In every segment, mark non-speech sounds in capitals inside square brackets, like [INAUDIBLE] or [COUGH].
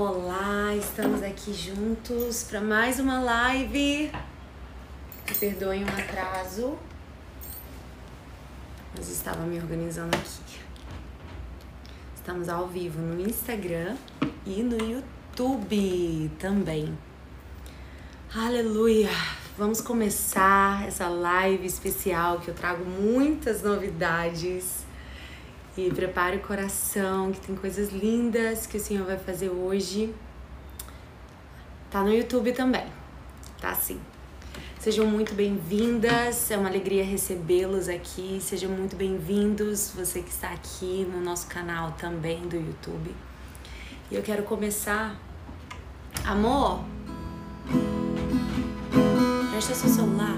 Olá, estamos aqui juntos para mais uma live. Me perdoem um atraso, mas estava me organizando aqui. Estamos ao vivo no Instagram e no YouTube também. Aleluia! Vamos começar essa live especial que eu trago muitas novidades e prepare o coração, que tem coisas lindas que o Senhor vai fazer hoje. Tá no YouTube também, tá sim. Sejam muito bem-vindas, é uma alegria recebê-los aqui. Sejam muito bem-vindos, você que está aqui no nosso canal também do YouTube. E eu quero começar. Amor, presta seu celular.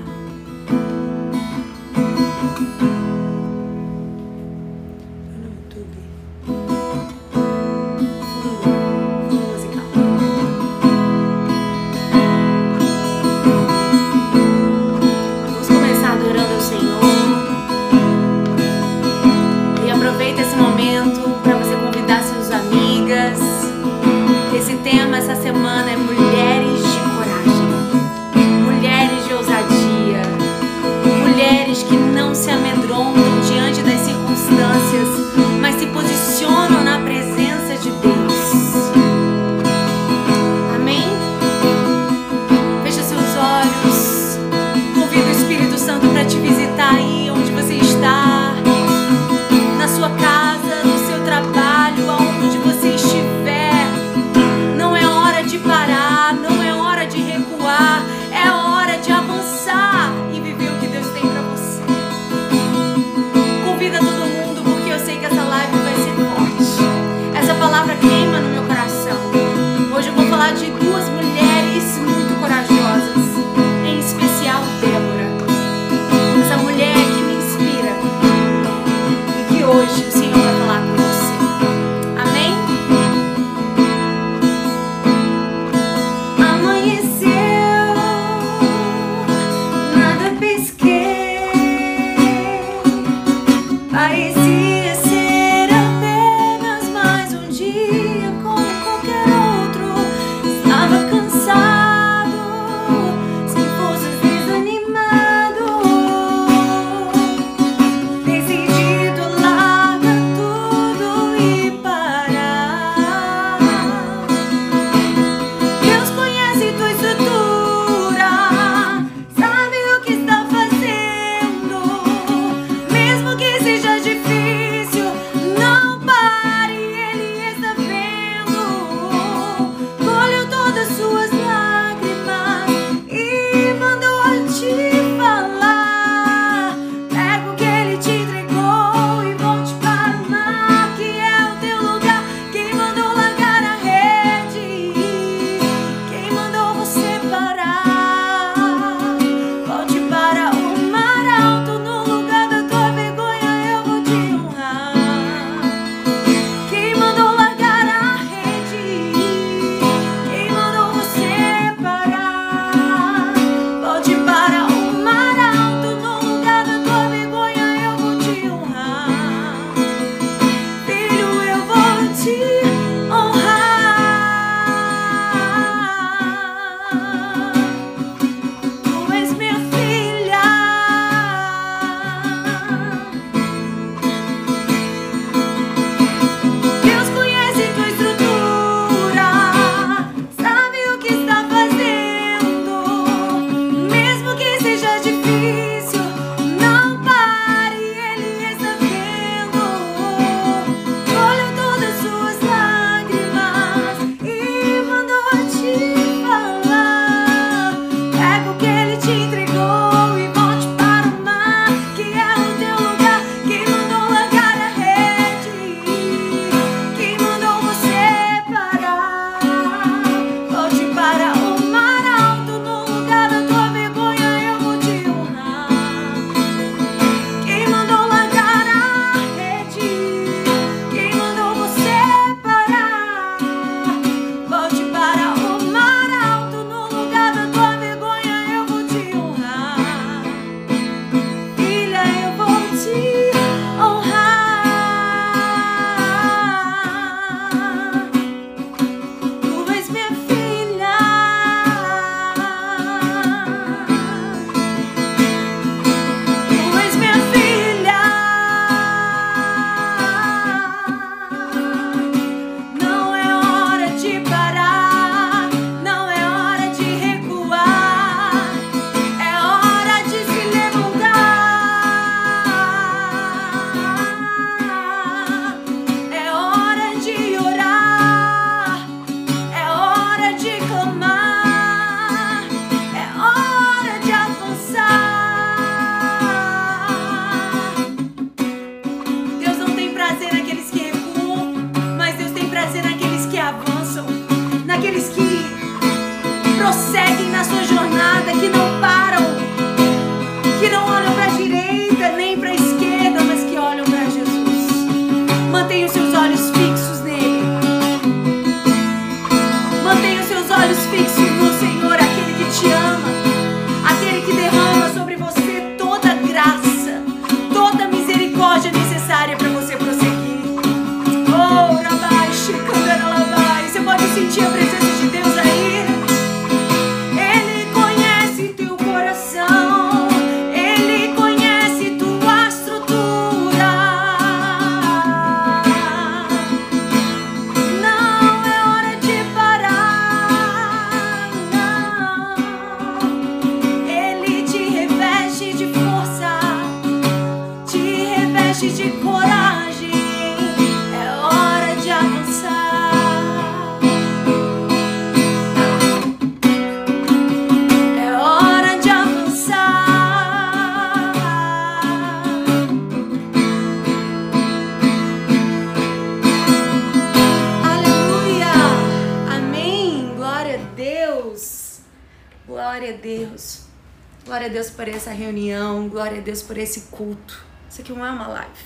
Por esse culto. Isso aqui não é uma live,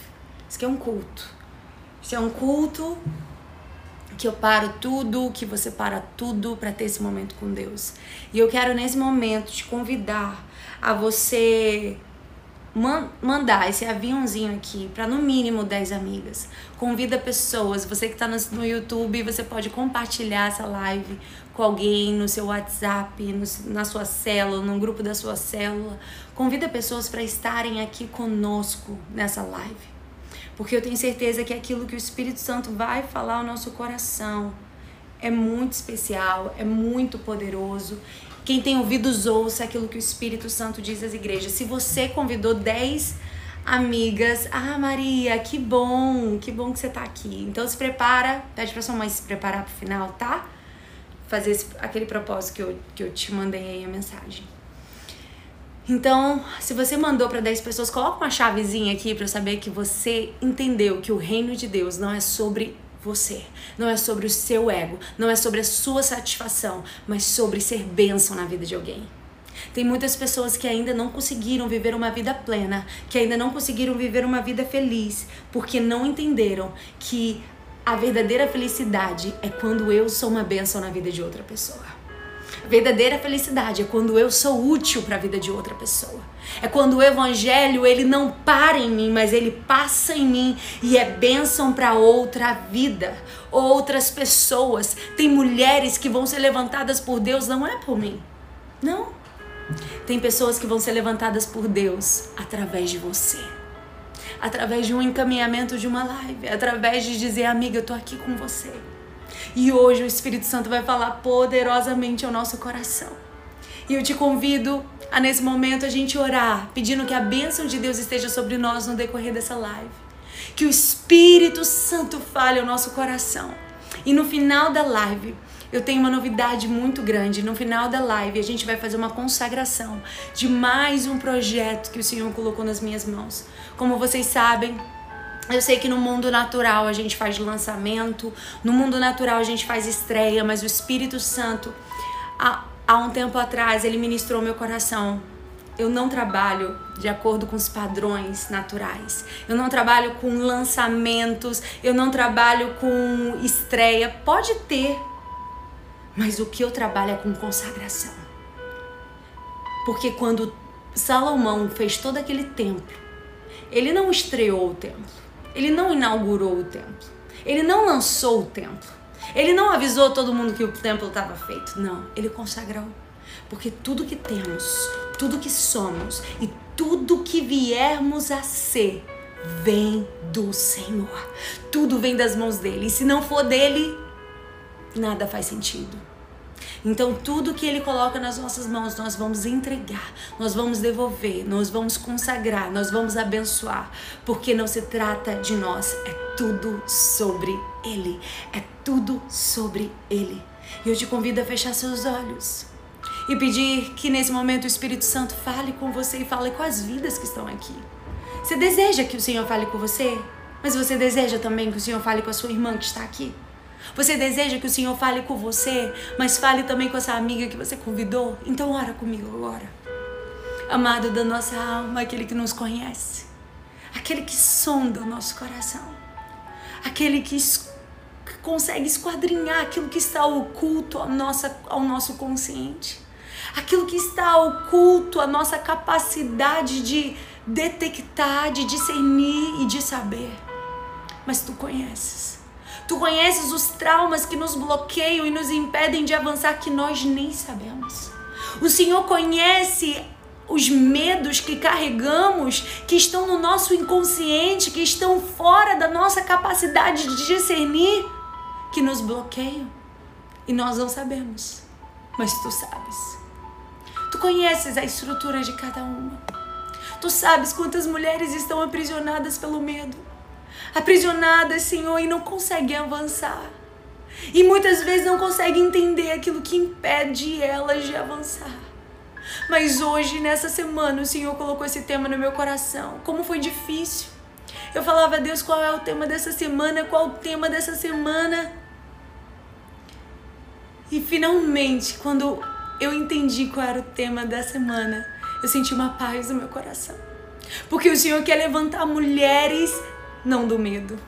isso aqui é um culto. Isso é um culto que eu paro tudo, que você para tudo para ter esse momento com Deus. E eu quero nesse momento te convidar a você man- mandar esse aviãozinho aqui para no mínimo 10 amigas. Convida pessoas, você que tá no, no YouTube, você pode compartilhar essa live com alguém no seu WhatsApp, no- na sua célula, num grupo da sua célula. Convida pessoas para estarem aqui conosco nessa live. Porque eu tenho certeza que aquilo que o Espírito Santo vai falar ao nosso coração é muito especial, é muito poderoso. Quem tem ouvidos, ouça aquilo que o Espírito Santo diz às igrejas. Se você convidou 10 amigas, ah, Maria, que bom, que bom que você tá aqui. Então se prepara, pede pra sua mãe se preparar pro final, tá? Fazer esse- aquele propósito que eu, que eu te mandei aí a mensagem. Então, se você mandou para 10 pessoas, coloca uma chavezinha aqui para saber que você entendeu que o reino de Deus não é sobre você, não é sobre o seu ego, não é sobre a sua satisfação, mas sobre ser bênção na vida de alguém. Tem muitas pessoas que ainda não conseguiram viver uma vida plena, que ainda não conseguiram viver uma vida feliz, porque não entenderam que a verdadeira felicidade é quando eu sou uma bênção na vida de outra pessoa. A verdadeira felicidade é quando eu sou útil para a vida de outra pessoa. É quando o evangelho ele não para em mim, mas ele passa em mim e é bênção para outra vida, outras pessoas. Tem mulheres que vão ser levantadas por Deus, não é por mim. Não. Tem pessoas que vão ser levantadas por Deus através de você. Através de um encaminhamento de uma live, através de dizer, amiga, eu tô aqui com você. E hoje o Espírito Santo vai falar poderosamente ao nosso coração. E eu te convido a nesse momento a gente orar, pedindo que a bênção de Deus esteja sobre nós no decorrer dessa live. Que o Espírito Santo fale ao nosso coração. E no final da live, eu tenho uma novidade muito grande. No final da live, a gente vai fazer uma consagração de mais um projeto que o Senhor colocou nas minhas mãos. Como vocês sabem, eu sei que no mundo natural a gente faz lançamento, no mundo natural a gente faz estreia, mas o Espírito Santo, há, há um tempo atrás, ele ministrou meu coração. Eu não trabalho de acordo com os padrões naturais. Eu não trabalho com lançamentos, eu não trabalho com estreia. Pode ter, mas o que eu trabalho é com consagração. Porque quando Salomão fez todo aquele templo, ele não estreou o templo, ele não inaugurou o templo, ele não lançou o templo, ele não avisou todo mundo que o templo estava feito. Não, ele consagrou. Porque tudo que temos, tudo que somos e tudo que viermos a ser vem do Senhor. Tudo vem das mãos dele. E se não for dele, nada faz sentido. Então, tudo que Ele coloca nas nossas mãos, nós vamos entregar, nós vamos devolver, nós vamos consagrar, nós vamos abençoar, porque não se trata de nós, é tudo sobre Ele, é tudo sobre Ele. E eu te convido a fechar seus olhos e pedir que nesse momento o Espírito Santo fale com você e fale com as vidas que estão aqui. Você deseja que o Senhor fale com você, mas você deseja também que o Senhor fale com a sua irmã que está aqui? Você deseja que o Senhor fale com você, mas fale também com essa amiga que você convidou? Então ora comigo agora. Amado da nossa alma, aquele que nos conhece, aquele que sonda o nosso coração, aquele que, consegue esquadrinhar aquilo que está oculto nossa, ao nosso consciente, aquilo que está oculto à nossa capacidade de detectar, de discernir e de saber. Mas tu conheces. Tu conheces os traumas que nos bloqueiam e nos impedem de avançar que nós nem sabemos. O Senhor conhece os medos que carregamos, que estão no nosso inconsciente, que estão fora da nossa capacidade de discernir, que nos bloqueiam e nós não sabemos, mas tu sabes. Tu conheces a estrutura de cada uma. Tu sabes quantas mulheres estão aprisionadas pelo medo. Aprisionadas, Senhor, e não conseguem avançar. E muitas vezes não conseguem entender aquilo que impede elas de avançar. Mas hoje, nessa semana, o Senhor colocou esse tema no meu coração. Como foi difícil. Eu falava, Deus, qual é o tema dessa semana? Qual o tema dessa semana? E finalmente, quando eu entendi qual era o tema da semana, eu senti uma paz no meu coração. Porque o Senhor quer levantar mulheres não do medo.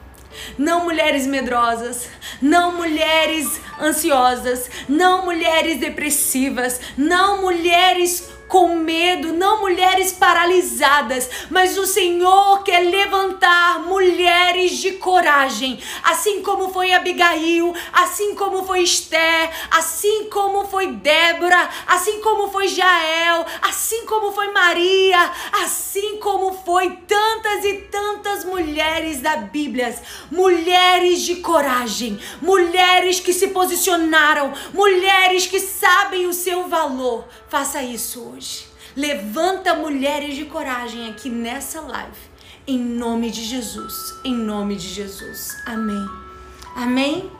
Não mulheres medrosas, não mulheres ansiosas, não mulheres depressivas, não mulheres com medo, não mulheres paralisadas, mas o Senhor quer levantar mulheres de coragem, assim como foi Abigail, assim como foi Esther, assim como foi Débora, assim como foi Jael, assim como foi Maria, assim como foi tantas e tantas mulheres da Bíblia, mulheres de coragem, mulheres que se posicionaram, mulheres que sabem o seu valor. Faça isso hoje hoje. Levanta mulheres de coragem aqui nessa live. Em nome de Jesus. Em nome de Jesus. Amém. Amém.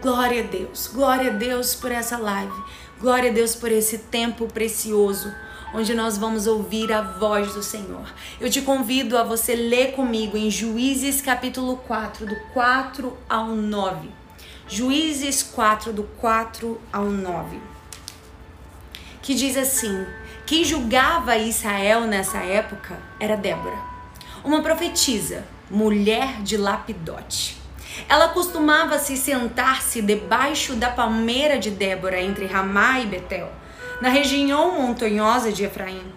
Glória a Deus. Glória a Deus por essa live. Glória a Deus por esse tempo precioso onde nós vamos ouvir a voz do Senhor. Eu te convido a você ler comigo em Juízes capítulo 4, do 4 ao 9. Juízes 4, do 4 ao 9 que diz assim: quem julgava Israel nessa época era Débora, uma profetisa, mulher de Lapidote. Ela costumava se sentar-se debaixo da palmeira de Débora entre Ramá e Betel, na região montanhosa de Efraim.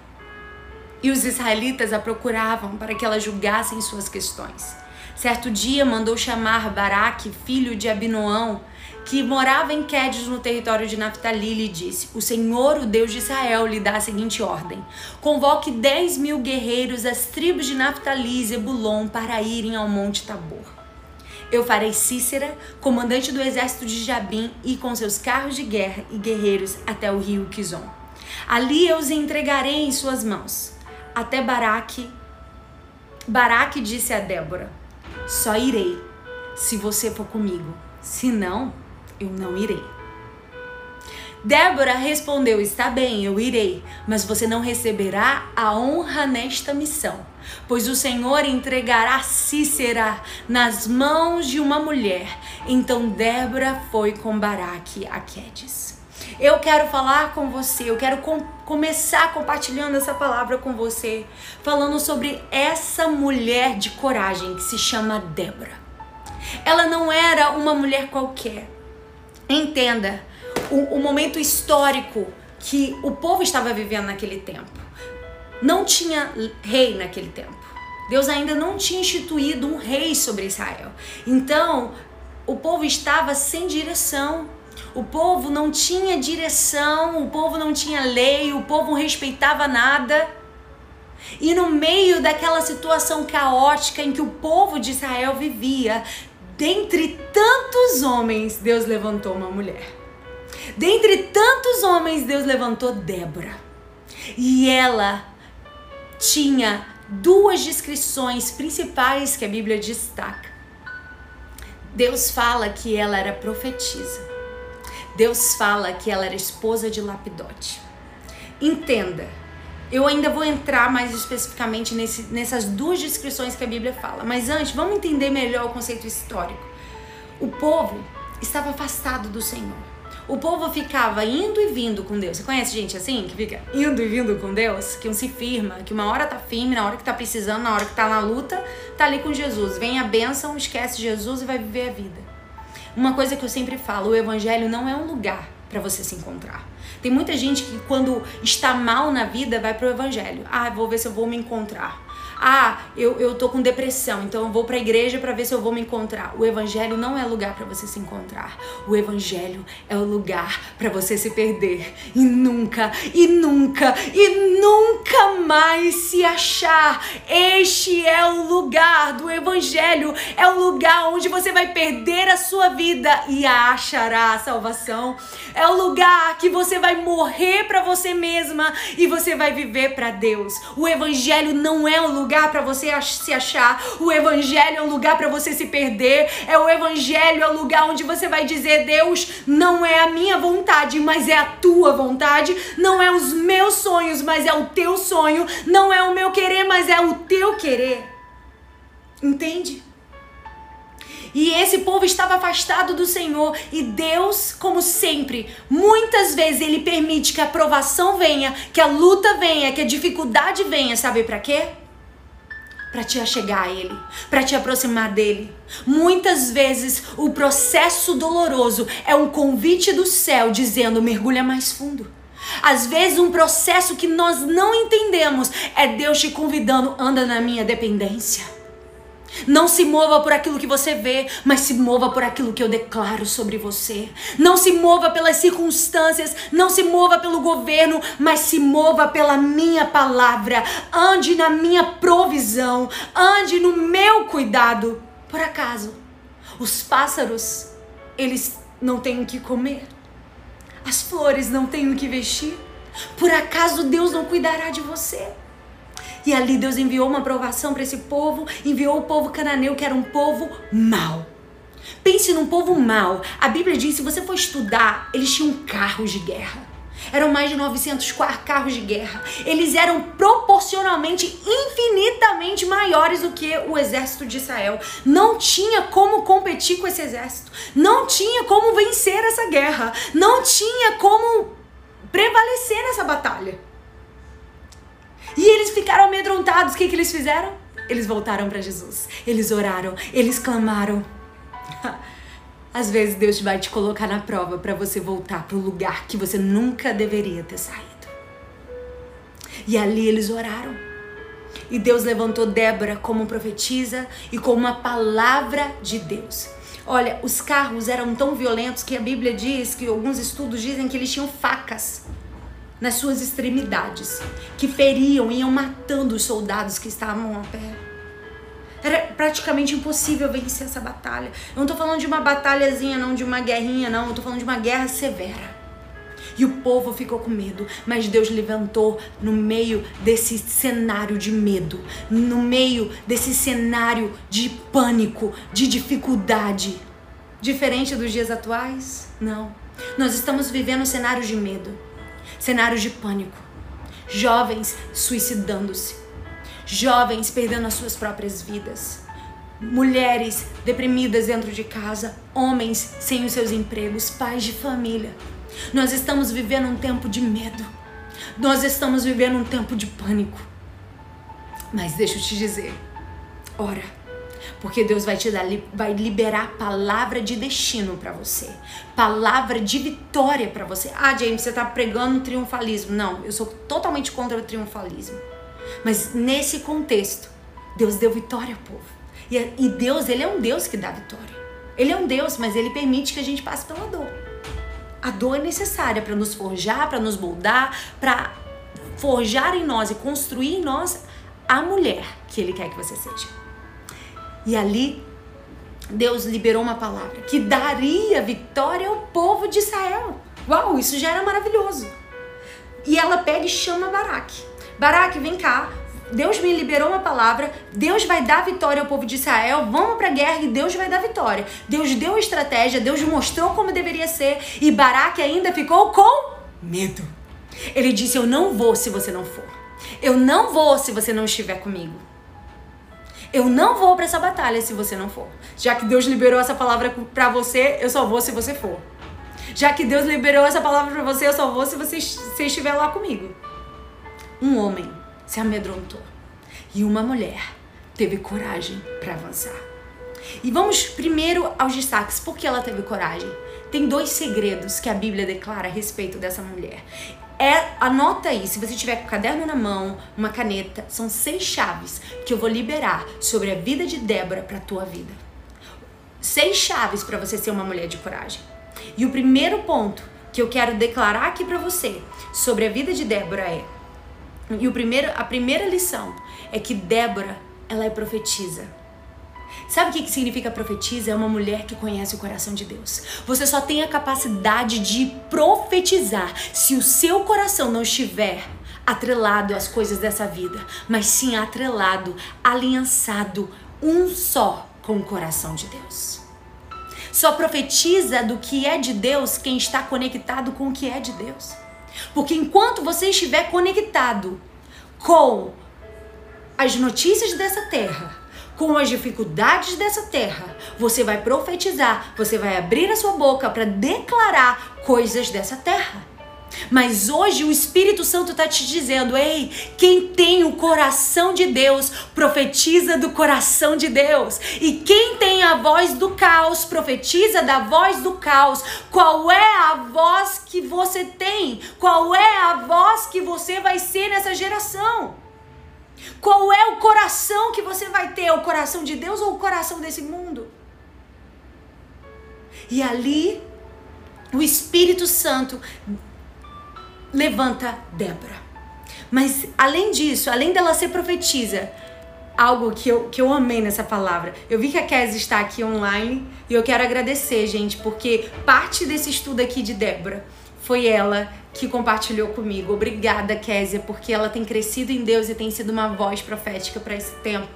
E os israelitas a procuravam para que ela julgasse suas questões. Certo dia mandou chamar Baraque, filho de Abinoão, que morava em Quedes no território de Naftali, lhe disse: O Senhor, o Deus de Israel, lhe dá a seguinte ordem: convoque dez mil guerreiros das tribos de Naftali e Zebulon para irem ao Monte Tabor. Eu farei Cícera, comandante do exército de Jabim, e com seus carros de guerra e guerreiros até o rio Quizon. Ali eu os entregarei em suas mãos. Até Baraque. Baraque disse a Débora: Só irei se você for comigo. Se não, eu não irei. Débora respondeu: Está bem, eu irei, mas você não receberá a honra nesta missão, pois o Senhor entregará Cícera nas mãos de uma mulher. Então Débora foi com Baraque a Quedes. Eu quero falar com você, eu quero com, começar compartilhando essa palavra com você, falando sobre essa mulher de coragem que se chama Débora. Ela não era uma mulher qualquer. Entenda o, o momento histórico que o povo estava vivendo naquele tempo. Não tinha rei naquele tempo. Deus ainda não tinha instituído um rei sobre Israel. Então, o povo estava sem direção. O povo não tinha direção, o povo não tinha lei, o povo não respeitava nada. E no meio daquela situação caótica em que o povo de Israel vivia, dentre tantos homens, Deus levantou uma mulher. Dentre tantos homens, Deus levantou Débora. E ela tinha duas descrições principais que a Bíblia destaca. Deus fala que ela era profetisa. Deus fala que ela era esposa de Lapidote. Entenda, eu ainda vou entrar mais especificamente nesse, nessas duas descrições que a Bíblia fala. Mas antes, vamos entender melhor o conceito histórico. O povo estava afastado do Senhor. O povo ficava indo e vindo com Deus. Você conhece gente assim? Que fica indo e vindo com Deus? Que não se firma, que uma hora tá firme, na hora que tá precisando, na hora que tá na luta, tá ali com Jesus. Vem a bênção, esquece Jesus e vai viver a vida. Uma coisa que eu sempre falo, o evangelho não é um lugar para você se encontrar. Tem muita gente que quando está mal na vida vai pro evangelho. Ah, vou ver se eu vou me encontrar. Ah, eu, eu tô com depressão, então eu vou pra igreja para ver se eu vou me encontrar. O evangelho não é lugar para você se encontrar. O evangelho é o lugar para você se perder e nunca, e nunca, e nunca mais se achar. Este é o lugar do evangelho, é o lugar onde você vai perder a sua vida e achará a salvação. É o lugar que você vai morrer para você mesma e você vai viver para Deus. O evangelho não é um lugar para você se achar. O evangelho é um lugar para você se perder. É o evangelho é o lugar onde você vai dizer: "Deus, não é a minha vontade, mas é a tua vontade. Não é os meus sonhos, mas é o teu sonho. Não é o meu querer, mas é o teu querer." Entende? E esse povo estava afastado do Senhor. E Deus, como sempre, muitas vezes Ele permite que a provação venha, que a luta venha, que a dificuldade venha. Sabe para quê? Para te achegar a Ele, para te aproximar dele. Muitas vezes o processo doloroso é um convite do céu dizendo: mergulha mais fundo. Às vezes, um processo que nós não entendemos é Deus te convidando, anda na minha dependência. Não se mova por aquilo que você vê, mas se mova por aquilo que eu declaro sobre você. Não se mova pelas circunstâncias, não se mova pelo governo, mas se mova pela minha palavra. Ande na minha provisão, ande no meu cuidado. Por acaso, os pássaros, eles não têm o que comer? As flores não têm o que vestir? Por acaso Deus não cuidará de você? E ali Deus enviou uma aprovação para esse povo, enviou o povo cananeu, que era um povo mau. Pense num povo mau. A Bíblia diz, se você for estudar, eles tinham carros de guerra. Eram mais de 900 carros de guerra. Eles eram proporcionalmente infinitamente maiores do que o exército de Israel. Não tinha como competir com esse exército. Não tinha como vencer essa guerra. Não tinha como prevalecer nessa batalha. E eles ficaram amedrontados. O que, que eles fizeram? Eles voltaram para Jesus. Eles oraram, eles clamaram. [LAUGHS] Às vezes Deus vai te colocar na prova para você voltar para o lugar que você nunca deveria ter saído. E ali eles oraram. E Deus levantou Débora como profetisa e como uma palavra de Deus. Olha, os carros eram tão violentos que a Bíblia diz que alguns estudos dizem que eles tinham facas nas suas extremidades, que feriam, iam matando os soldados que estavam a pé. Era praticamente impossível vencer essa batalha. Eu não tô falando de uma batalhazinha, não, de uma guerrinha, não. Eu tô falando de uma guerra severa. E o povo ficou com medo, mas Deus levantou no meio desse cenário de medo, no meio desse cenário de pânico, de dificuldade. Diferente dos dias atuais? Não. Nós estamos vivendo um cenário de medo cenários de pânico, jovens suicidando-se, jovens perdendo as suas próprias vidas, mulheres deprimidas dentro de casa, homens sem os seus empregos, pais de família. Nós estamos vivendo um tempo de medo. Nós estamos vivendo um tempo de pânico. Mas deixa eu te dizer, ora porque Deus vai te dar, vai liberar palavra de destino para você, palavra de vitória para você. Ah, James, você tá pregando triunfalismo? Não, eu sou totalmente contra o triunfalismo. Mas nesse contexto, Deus deu vitória ao povo. E, e Deus, ele é um Deus que dá vitória. Ele é um Deus, mas ele permite que a gente passe pela dor. A dor é necessária para nos forjar, para nos moldar, para forjar em nós e construir em nós a mulher que ele quer que você seja. E ali Deus liberou uma palavra que daria vitória ao povo de Israel. Uau, isso já era maravilhoso. E ela pega e chama Baraque. Baraque, vem cá. Deus me liberou uma palavra, Deus vai dar vitória ao povo de Israel, vamos pra guerra e Deus vai dar vitória. Deus deu a estratégia, Deus mostrou como deveria ser e Baraque ainda ficou com medo. Ele disse: Eu não vou se você não for. Eu não vou se você não estiver comigo. Eu não vou para essa batalha se você não for. Já que Deus liberou essa palavra para você, eu só vou se você for. Já que Deus liberou essa palavra para você, eu só vou se você, se estiver lá comigo. Um homem se amedrontou e uma mulher teve coragem para avançar. E vamos primeiro aos destaques. Por que ela teve coragem? Tem dois segredos que a Bíblia declara a respeito dessa mulher. É, anota aí, se você tiver com o caderno na mão, uma caneta, são seis chaves que eu vou liberar sobre a vida de Débora para tua vida. Seis chaves para você ser uma mulher de coragem. E o primeiro ponto que eu quero declarar aqui para você sobre a vida de Débora é e o primeiro, a primeira lição é que Débora, ela é profetisa. Sabe o que significa profetiza? É uma mulher que conhece o coração de Deus. Você só tem a capacidade de profetizar se o seu coração não estiver atrelado às coisas dessa vida, mas sim atrelado, aliançado, um só com o coração de Deus. Só profetiza do que é de Deus quem está conectado com o que é de Deus. Porque enquanto você estiver conectado com as notícias dessa terra, com as dificuldades dessa terra, você vai profetizar, você vai abrir a sua boca para declarar coisas dessa terra. Mas hoje o Espírito Santo está te dizendo: ei, quem tem o coração de Deus, profetiza do coração de Deus. E quem tem a voz do caos, profetiza da voz do caos. Qual é a voz que você tem? Qual é a voz que você vai ser nessa geração? Qual é o coração que você vai ter? O coração de Deus ou o coração desse mundo? E ali, o Espírito Santo levanta Débora. Mas além disso, além dela ser profetisa, algo que eu, que eu amei nessa palavra. Eu vi que a Kes está aqui online e eu quero agradecer, gente, porque parte desse estudo aqui de Débora foi ela que compartilhou comigo. Obrigada, Késia, porque ela tem crescido em Deus e tem sido uma voz profética para esse tempo.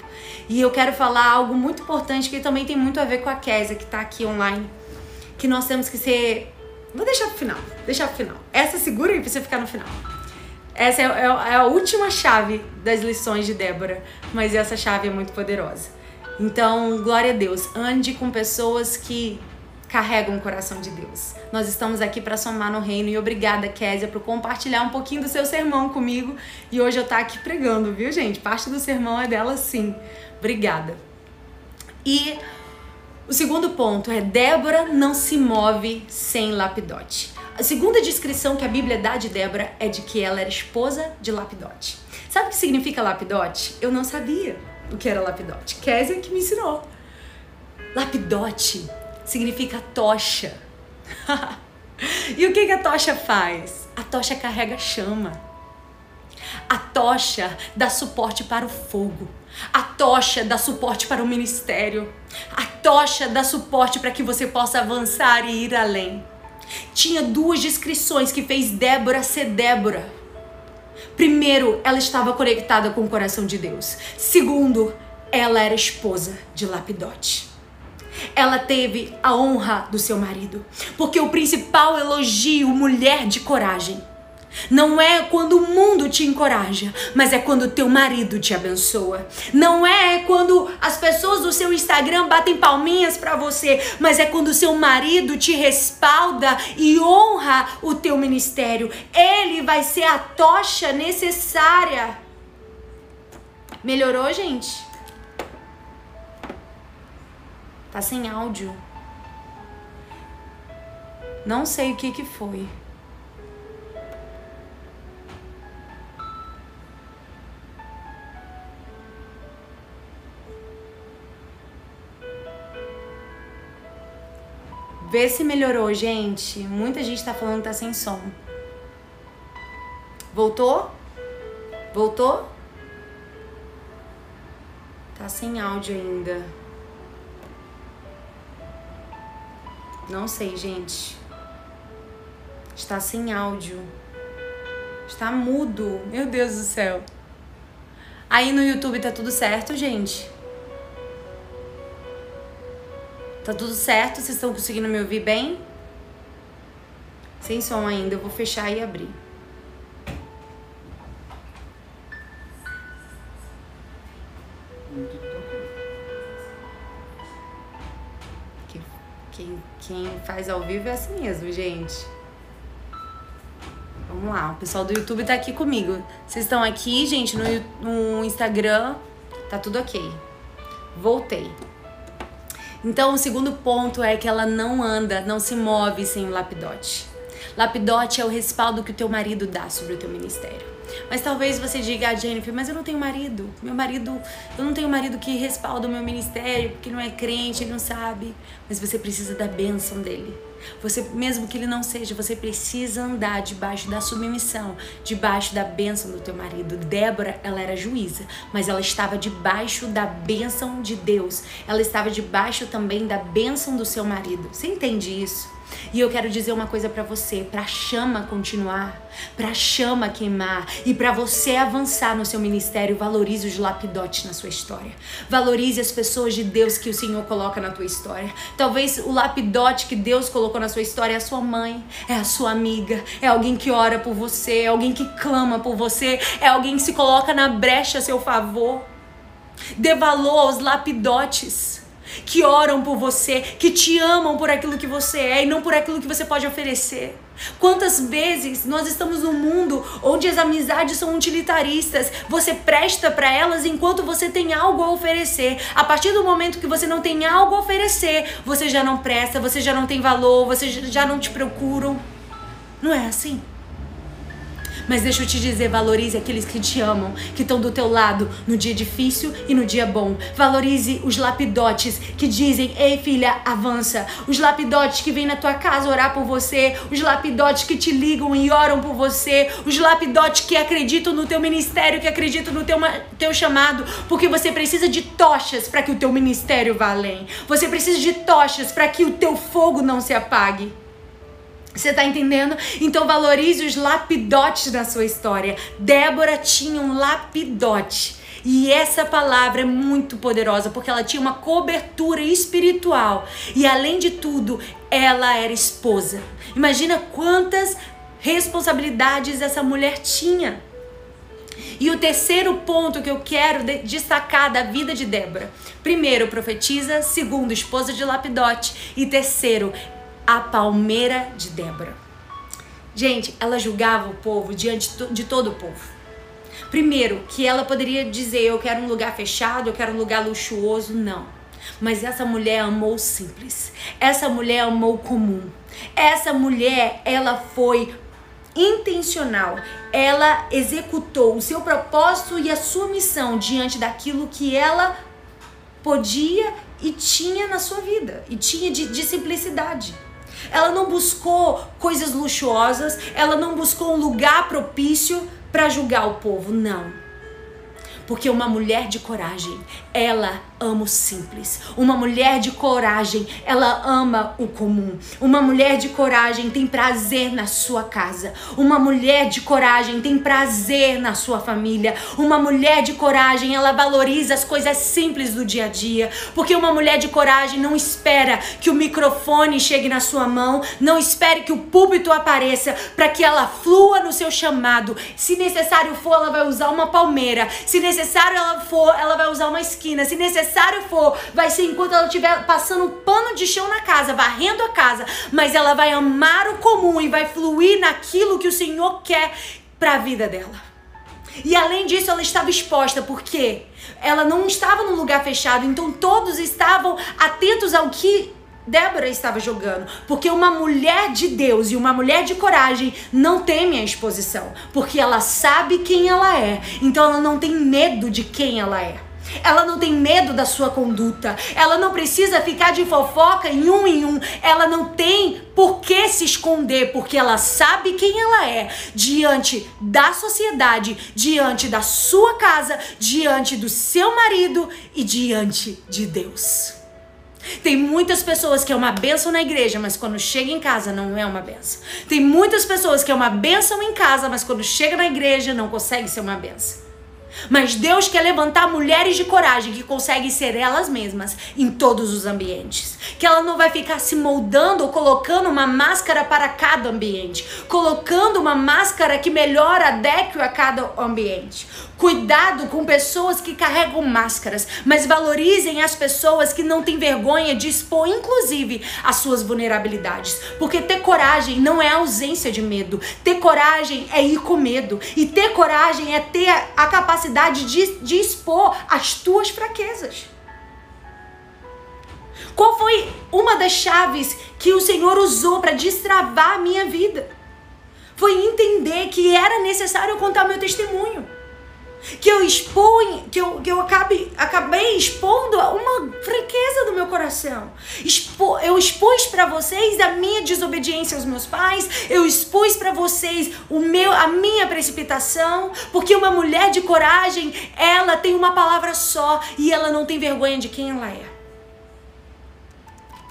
E eu quero falar algo muito importante que também tem muito a ver com a Késia, que está aqui online. Que nós temos que ser. Vou deixar pro final. Deixar pro final. Essa segura aí pra você ficar no final. Essa é, é, é a última chave das lições de Débora, mas essa chave é muito poderosa. Então, glória a Deus. Ande com pessoas que carregam o coração de Deus. Nós estamos aqui para somar no reino e obrigada, Késia, por compartilhar um pouquinho do seu sermão comigo. E hoje eu tá aqui pregando, viu, gente? Parte do sermão é dela sim. Obrigada. E o segundo ponto é Débora não se move sem Lapidote. A segunda descrição que a Bíblia dá de Débora é de que ela era esposa de Lapidote. Sabe o que significa Lapidote? Eu não sabia o que era Lapidote. Késia que me ensinou. Lapidote significa tocha. [LAUGHS] e o que, que a tocha faz? A tocha carrega chama. A tocha dá suporte para o fogo. A tocha dá suporte para o ministério. A tocha dá suporte para que você possa avançar e ir além. Tinha duas descrições que fez Débora ser Débora. Primeiro, ela estava conectada com o coração de Deus. Segundo, ela era esposa de Lapidote ela teve a honra do seu marido. Porque o principal elogio, mulher de coragem, não é quando o mundo te encoraja, mas é quando teu marido te abençoa. Não é quando as pessoas do seu Instagram batem palminhas para você, mas é quando o seu marido te respalda e honra o teu ministério. Ele vai ser a tocha necessária. Melhorou, gente? Tá sem áudio. Não sei o que que foi. Vê se melhorou, gente. Muita gente tá falando que tá sem som. Voltou? Voltou? Tá sem áudio ainda. Não sei, gente. Está sem áudio. Está mudo. Meu Deus do céu. Aí no YouTube tá tudo certo, gente? Tá tudo certo? Vocês estão conseguindo me ouvir bem? Sem som ainda, eu vou fechar e abrir. Quem faz ao vivo é assim mesmo, gente. Vamos lá, o pessoal do YouTube tá aqui comigo. Vocês estão aqui, gente, no, no Instagram, tá tudo ok. Voltei. Então, o segundo ponto é que ela não anda, não se move sem o lapidote. Lapidote é o respaldo que o teu marido dá sobre o teu ministério. Mas talvez você diga, ah, Jennifer, mas eu não tenho marido. Meu marido, eu não tenho marido que respalda o meu ministério, porque não é crente, ele não sabe. Mas você precisa da bênção dele. Você, mesmo que ele não seja, você precisa andar debaixo da submissão, debaixo da bênção do teu marido. Débora, ela era juíza, mas ela estava debaixo da bênção de Deus. Ela estava debaixo também da bênção do seu marido. Você entende isso? E eu quero dizer uma coisa para você, para chama continuar, para chama queimar e para você avançar no seu ministério, valorize os lapidotes na sua história. Valorize as pessoas de Deus que o Senhor coloca na tua história. Talvez o lapidote que Deus colocou na sua história é a sua mãe, é a sua amiga, é alguém que ora por você, é alguém que clama por você, é alguém que se coloca na brecha a seu favor. Dê valor aos lapidotes que oram por você, que te amam por aquilo que você é e não por aquilo que você pode oferecer. Quantas vezes nós estamos num mundo onde as amizades são utilitaristas, você presta para elas enquanto você tem algo a oferecer. A partir do momento que você não tem algo a oferecer, você já não presta, você já não tem valor, você já não te procuram. Não é assim? Mas deixa eu te dizer, valorize aqueles que te amam, que estão do teu lado no dia difícil e no dia bom. Valorize os lapidotes que dizem: "Ei, filha, avança". Os lapidotes que vêm na tua casa orar por você, os lapidotes que te ligam e oram por você, os lapidotes que acreditam no teu ministério, que acreditam no teu teu chamado, porque você precisa de tochas para que o teu ministério vá além. Você precisa de tochas para que o teu fogo não se apague. Você tá entendendo? Então valorize os lapidotes da sua história. Débora tinha um lapidote. E essa palavra é muito poderosa porque ela tinha uma cobertura espiritual. E além de tudo, ela era esposa. Imagina quantas responsabilidades essa mulher tinha. E o terceiro ponto que eu quero destacar da vida de Débora: primeiro, profetiza, segundo, esposa de Lapidote, e terceiro, a palmeira de Débora. Gente, ela julgava o povo diante de todo o povo. Primeiro, que ela poderia dizer: Eu quero um lugar fechado, eu quero um lugar luxuoso. Não. Mas essa mulher amou o simples. Essa mulher amou o comum. Essa mulher, ela foi intencional. Ela executou o seu propósito e a sua missão diante daquilo que ela podia e tinha na sua vida. E tinha de, de simplicidade. Ela não buscou coisas luxuosas, ela não buscou um lugar propício para julgar o povo, não. Porque uma mulher de coragem, ela ama o simples. Uma mulher de coragem, ela ama o comum. Uma mulher de coragem tem prazer na sua casa. Uma mulher de coragem tem prazer na sua família. Uma mulher de coragem, ela valoriza as coisas simples do dia a dia. Porque uma mulher de coragem não espera que o microfone chegue na sua mão, não espere que o púlpito apareça para que ela flua no seu chamado. Se necessário for, ela vai usar uma palmeira. Se necessário ela for, ela vai usar uma esquina. Se necessário necessário for, vai ser enquanto ela estiver passando pano de chão na casa, varrendo a casa, mas ela vai amar o comum e vai fluir naquilo que o Senhor quer para a vida dela. E além disso, ela estava exposta, porque ela não estava num lugar fechado, então todos estavam atentos ao que Débora estava jogando, porque uma mulher de Deus e uma mulher de coragem não teme a exposição, porque ela sabe quem ela é, então ela não tem medo de quem ela é. Ela não tem medo da sua conduta. Ela não precisa ficar de fofoca em um em um. Ela não tem por que se esconder, porque ela sabe quem ela é diante da sociedade, diante da sua casa, diante do seu marido e diante de Deus. Tem muitas pessoas que é uma benção na igreja, mas quando chega em casa não é uma benção. Tem muitas pessoas que é uma benção em casa, mas quando chega na igreja não consegue ser uma benção. Mas Deus quer levantar mulheres de coragem que conseguem ser elas mesmas em todos os ambientes. Que ela não vai ficar se moldando ou colocando uma máscara para cada ambiente, colocando uma máscara que melhora adeque a cada ambiente. Cuidado com pessoas que carregam máscaras, mas valorizem as pessoas que não têm vergonha de expor, inclusive, as suas vulnerabilidades. Porque ter coragem não é ausência de medo. Ter coragem é ir com medo. E ter coragem é ter a capacidade de, de expor as tuas fraquezas. Qual foi uma das chaves que o Senhor usou para destravar a minha vida? foi entender que era necessário contar meu testemunho que eu expunha, que eu, que eu acabe, acabei expondo uma fraqueza do meu coração. Expo, eu expus para vocês a minha desobediência aos meus pais, eu expus para vocês o meu, a minha precipitação, porque uma mulher de coragem, ela tem uma palavra só e ela não tem vergonha de quem ela é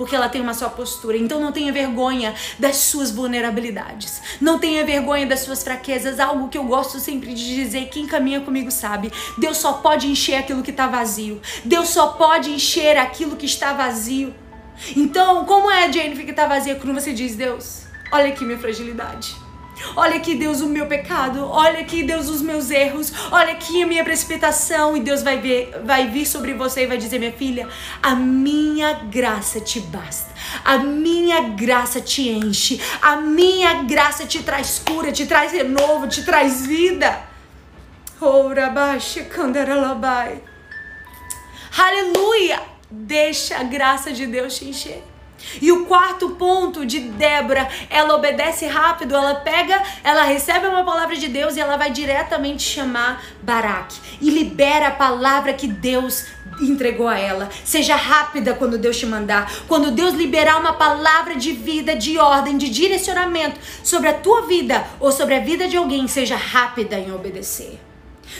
porque ela tem uma só postura. Então não tenha vergonha das suas vulnerabilidades. Não tenha vergonha das suas fraquezas. Algo que eu gosto sempre de dizer, quem caminha comigo sabe. Deus só pode encher aquilo que está vazio. Deus só pode encher aquilo que está vazio. Então, como é a Jennifer que está vazia quando você diz, Deus, olha aqui minha fragilidade. Olha aqui, Deus, o meu pecado. Olha aqui, Deus, os meus erros. Olha aqui a minha precipitação. E Deus vai, ver, vai vir sobre você e vai dizer: Minha filha, a minha graça te basta. A minha graça te enche. A minha graça te traz cura, te traz renovo, te traz vida. Aleluia! Deixa a graça de Deus te encher. E o quarto ponto de Débora, ela obedece rápido, ela pega, ela recebe uma palavra de Deus e ela vai diretamente chamar Baraque e libera a palavra que Deus entregou a ela. Seja rápida quando Deus te mandar. Quando Deus liberar uma palavra de vida, de ordem, de direcionamento sobre a tua vida ou sobre a vida de alguém, seja rápida em obedecer.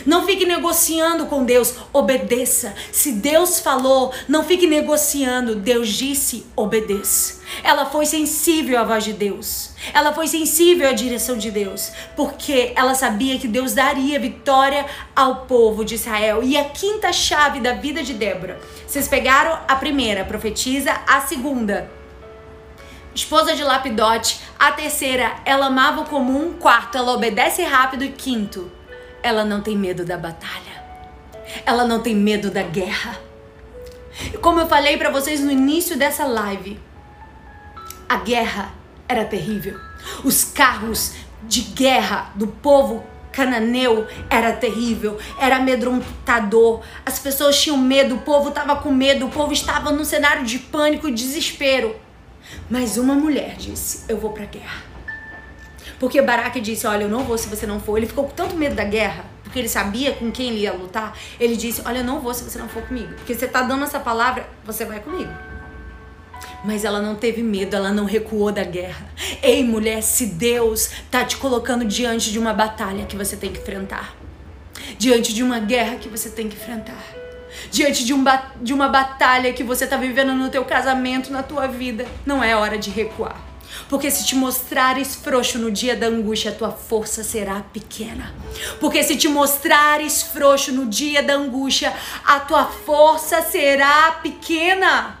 Não fique negociando com Deus, obedeça. Se Deus falou, não fique negociando. Deus disse, obedeça. Ela foi sensível à voz de Deus. Ela foi sensível à direção de Deus, porque ela sabia que Deus daria vitória ao povo de Israel. E a quinta chave da vida de Débora. Vocês pegaram a primeira, profetiza, a segunda, esposa de Lapidote, a terceira, ela amava o comum, quarto, ela obedece rápido e quinto, ela não tem medo da batalha. Ela não tem medo da guerra. Como eu falei para vocês no início dessa live, a guerra era terrível. Os carros de guerra do povo cananeu era terrível, era amedrontador. As pessoas tinham medo, o povo estava com medo, o povo estava num cenário de pânico e desespero. Mas uma mulher disse: Eu vou para a guerra. Porque Baraque disse: Olha, eu não vou se você não for. Ele ficou com tanto medo da guerra, porque ele sabia com quem ele ia lutar. Ele disse: Olha, eu não vou se você não for comigo. Porque você tá dando essa palavra, você vai comigo. Mas ela não teve medo, ela não recuou da guerra. Ei, mulher, se Deus tá te colocando diante de uma batalha que você tem que enfrentar, diante de uma guerra que você tem que enfrentar, diante de, um de uma batalha que você tá vivendo no teu casamento, na tua vida, não é hora de recuar. Porque se te mostrares frouxo no dia da angústia, a tua força será pequena. Porque se te mostrares frouxo no dia da angústia, a tua força será pequena.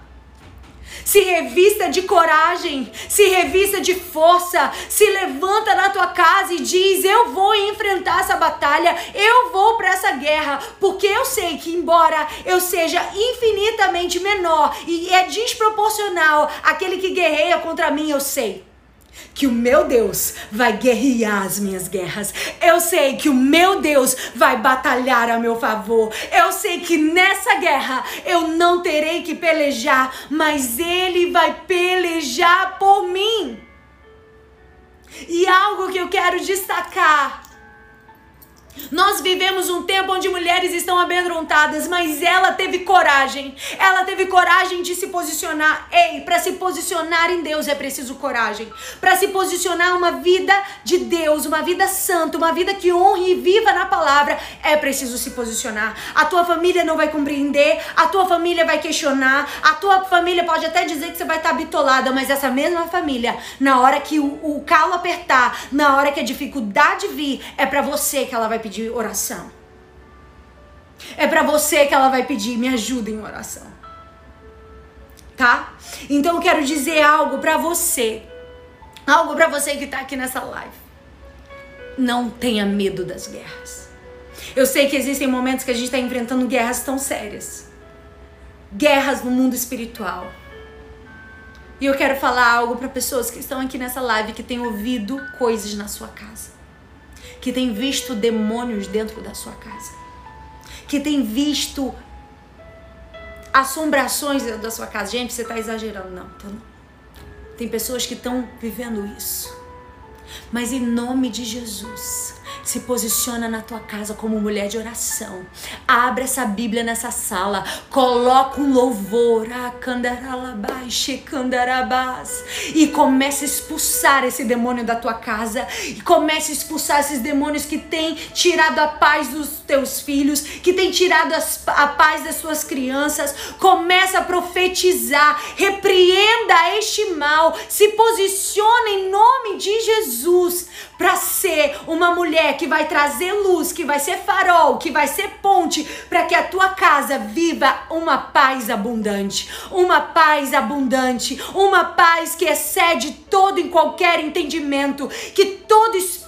Se revista de coragem, se revista de força, se levanta na tua casa e diz: Eu vou enfrentar essa batalha, eu vou para essa guerra, porque eu sei que, embora eu seja infinitamente menor e é desproporcional aquele que guerreia contra mim, eu sei que o meu Deus vai guerrear as minhas guerras. Eu sei que o meu Deus vai batalhar a meu favor. Eu sei que nessa guerra eu não terei que pelejar, mas Ele vai pelejar por mim. E algo que eu quero destacar nós vivemos um tempo onde mulheres estão amedrontadas, mas ela teve coragem. Ela teve coragem de se posicionar. Ei, para se posicionar em Deus é preciso coragem. Para se posicionar uma vida de Deus, uma vida santa, uma vida que honre e viva na palavra, é preciso se posicionar. A tua família não vai compreender, a tua família vai questionar, a tua família pode até dizer que você vai estar bitolada, mas essa mesma família, na hora que o, o calo apertar, na hora que a dificuldade vir, é para você que ela vai pedir oração. É para você que ela vai pedir, me ajuda em oração. Tá? Então eu quero dizer algo para você. Algo para você que tá aqui nessa live. Não tenha medo das guerras. Eu sei que existem momentos que a gente está enfrentando guerras tão sérias. Guerras no mundo espiritual. E eu quero falar algo para pessoas que estão aqui nessa live que têm ouvido coisas na sua casa que tem visto demônios dentro da sua casa, que tem visto assombrações dentro da sua casa. Gente, você está exagerando, não, tá não. Tem pessoas que estão vivendo isso. Mas em nome de Jesus, se posiciona na tua casa como mulher de oração. Abre essa Bíblia nessa sala. Coloca um louvor. E comece a expulsar esse demônio da tua casa. E comece a expulsar esses demônios que têm tirado a paz dos teus filhos, que têm tirado a paz das suas crianças. Começa a profetizar. Repreenda este mal. Se posiciona em nome de Jesus para ser uma mulher que vai trazer luz, que vai ser farol, que vai ser ponte para que a tua casa viva uma paz abundante, uma paz abundante, uma paz que excede todo em qualquer entendimento, que todo espírito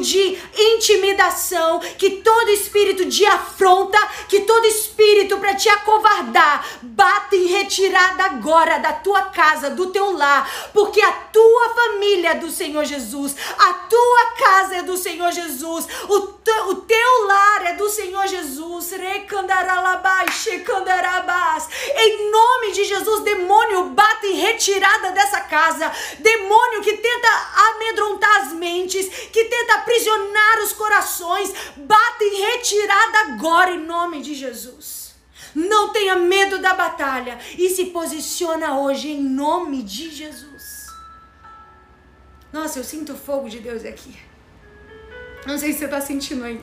de intimidação, que todo espírito de afronta, que todo espírito para te acovardar, bata em retirada agora da tua casa, do teu lar, porque a tua família é do Senhor Jesus, a tua casa é do Senhor Jesus, o, o teu lar é do Senhor Jesus. Em nome de Jesus, demônio, bate em retirada dessa casa. Demônio que tenta amedrontar as mentes, que tenta aprisionar os corações, bate em retirada agora em nome de Jesus. Não tenha medo da batalha e se posiciona hoje em nome de Jesus. Nossa, eu sinto o fogo de Deus aqui. Não sei se você tá sentindo aí.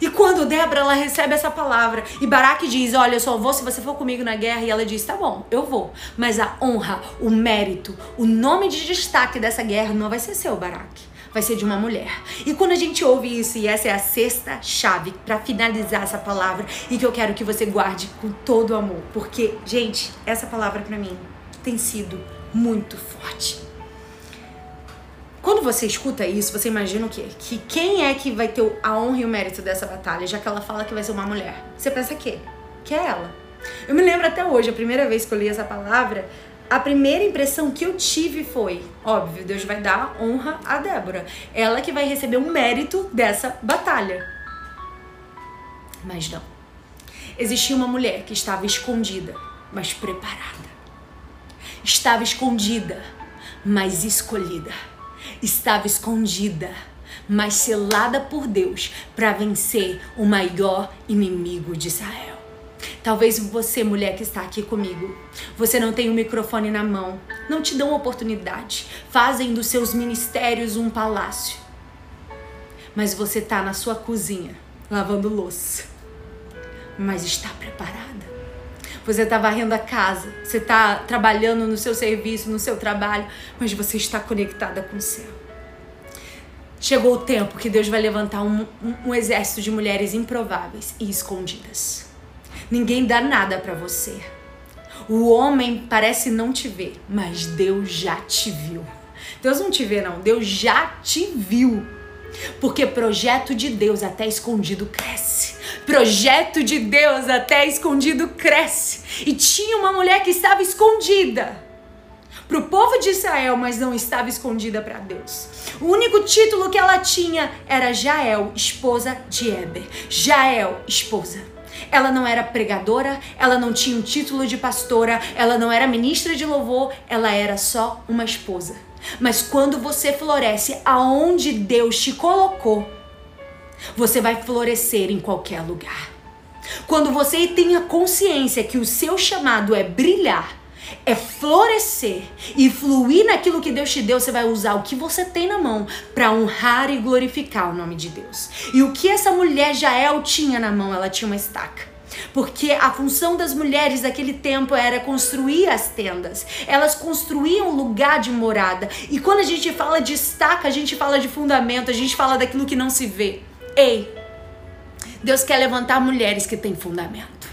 E quando Débora ela recebe essa palavra e Baraque diz: Olha, eu só vou se você for comigo na guerra. E ela diz: Tá bom, eu vou. Mas a honra, o mérito, o nome de destaque dessa guerra não vai ser seu, Baraque. Vai ser de uma mulher. E quando a gente ouve isso, e essa é a sexta chave para finalizar essa palavra, e que eu quero que você guarde com todo o amor, porque, gente, essa palavra para mim tem sido muito forte. Quando você escuta isso, você imagina o quê? Que quem é que vai ter a honra e o mérito dessa batalha, já que ela fala que vai ser uma mulher? Você pensa que? Que é ela. Eu me lembro até hoje, a primeira vez que eu li essa palavra, a primeira impressão que eu tive foi: óbvio, Deus vai dar honra a Débora. Ela que vai receber o mérito dessa batalha. Mas não. Existia uma mulher que estava escondida, mas preparada. Estava escondida, mas escolhida estava escondida, mas selada por Deus para vencer o maior inimigo de Israel. Talvez você, mulher que está aqui comigo, você não tem o um microfone na mão, não te dão oportunidade, fazem dos seus ministérios um palácio. Mas você está na sua cozinha, lavando louça, mas está preparada você está varrendo a casa, você está trabalhando no seu serviço, no seu trabalho, mas você está conectada com o céu. Chegou o tempo que Deus vai levantar um, um, um exército de mulheres improváveis e escondidas. Ninguém dá nada para você. O homem parece não te ver, mas Deus já te viu. Deus não te vê, não. Deus já te viu. Porque projeto de Deus até escondido cresce. Projeto de Deus até escondido cresce. E tinha uma mulher que estava escondida para o povo de Israel, mas não estava escondida para Deus. O único título que ela tinha era Jael, esposa de Eber. Jael, esposa. Ela não era pregadora, ela não tinha um título de pastora, ela não era ministra de louvor, ela era só uma esposa. Mas quando você floresce aonde Deus te colocou, você vai florescer em qualquer lugar. Quando você tem a consciência que o seu chamado é brilhar, é florescer e fluir naquilo que Deus te deu, você vai usar o que você tem na mão para honrar e glorificar o nome de Deus. E o que essa mulher Jael tinha na mão? Ela tinha uma estaca. Porque a função das mulheres daquele tempo era construir as tendas. Elas construíam lugar de morada. E quando a gente fala de estaca, a gente fala de fundamento, a gente fala daquilo que não se vê. Ei, Deus quer levantar mulheres que têm fundamento.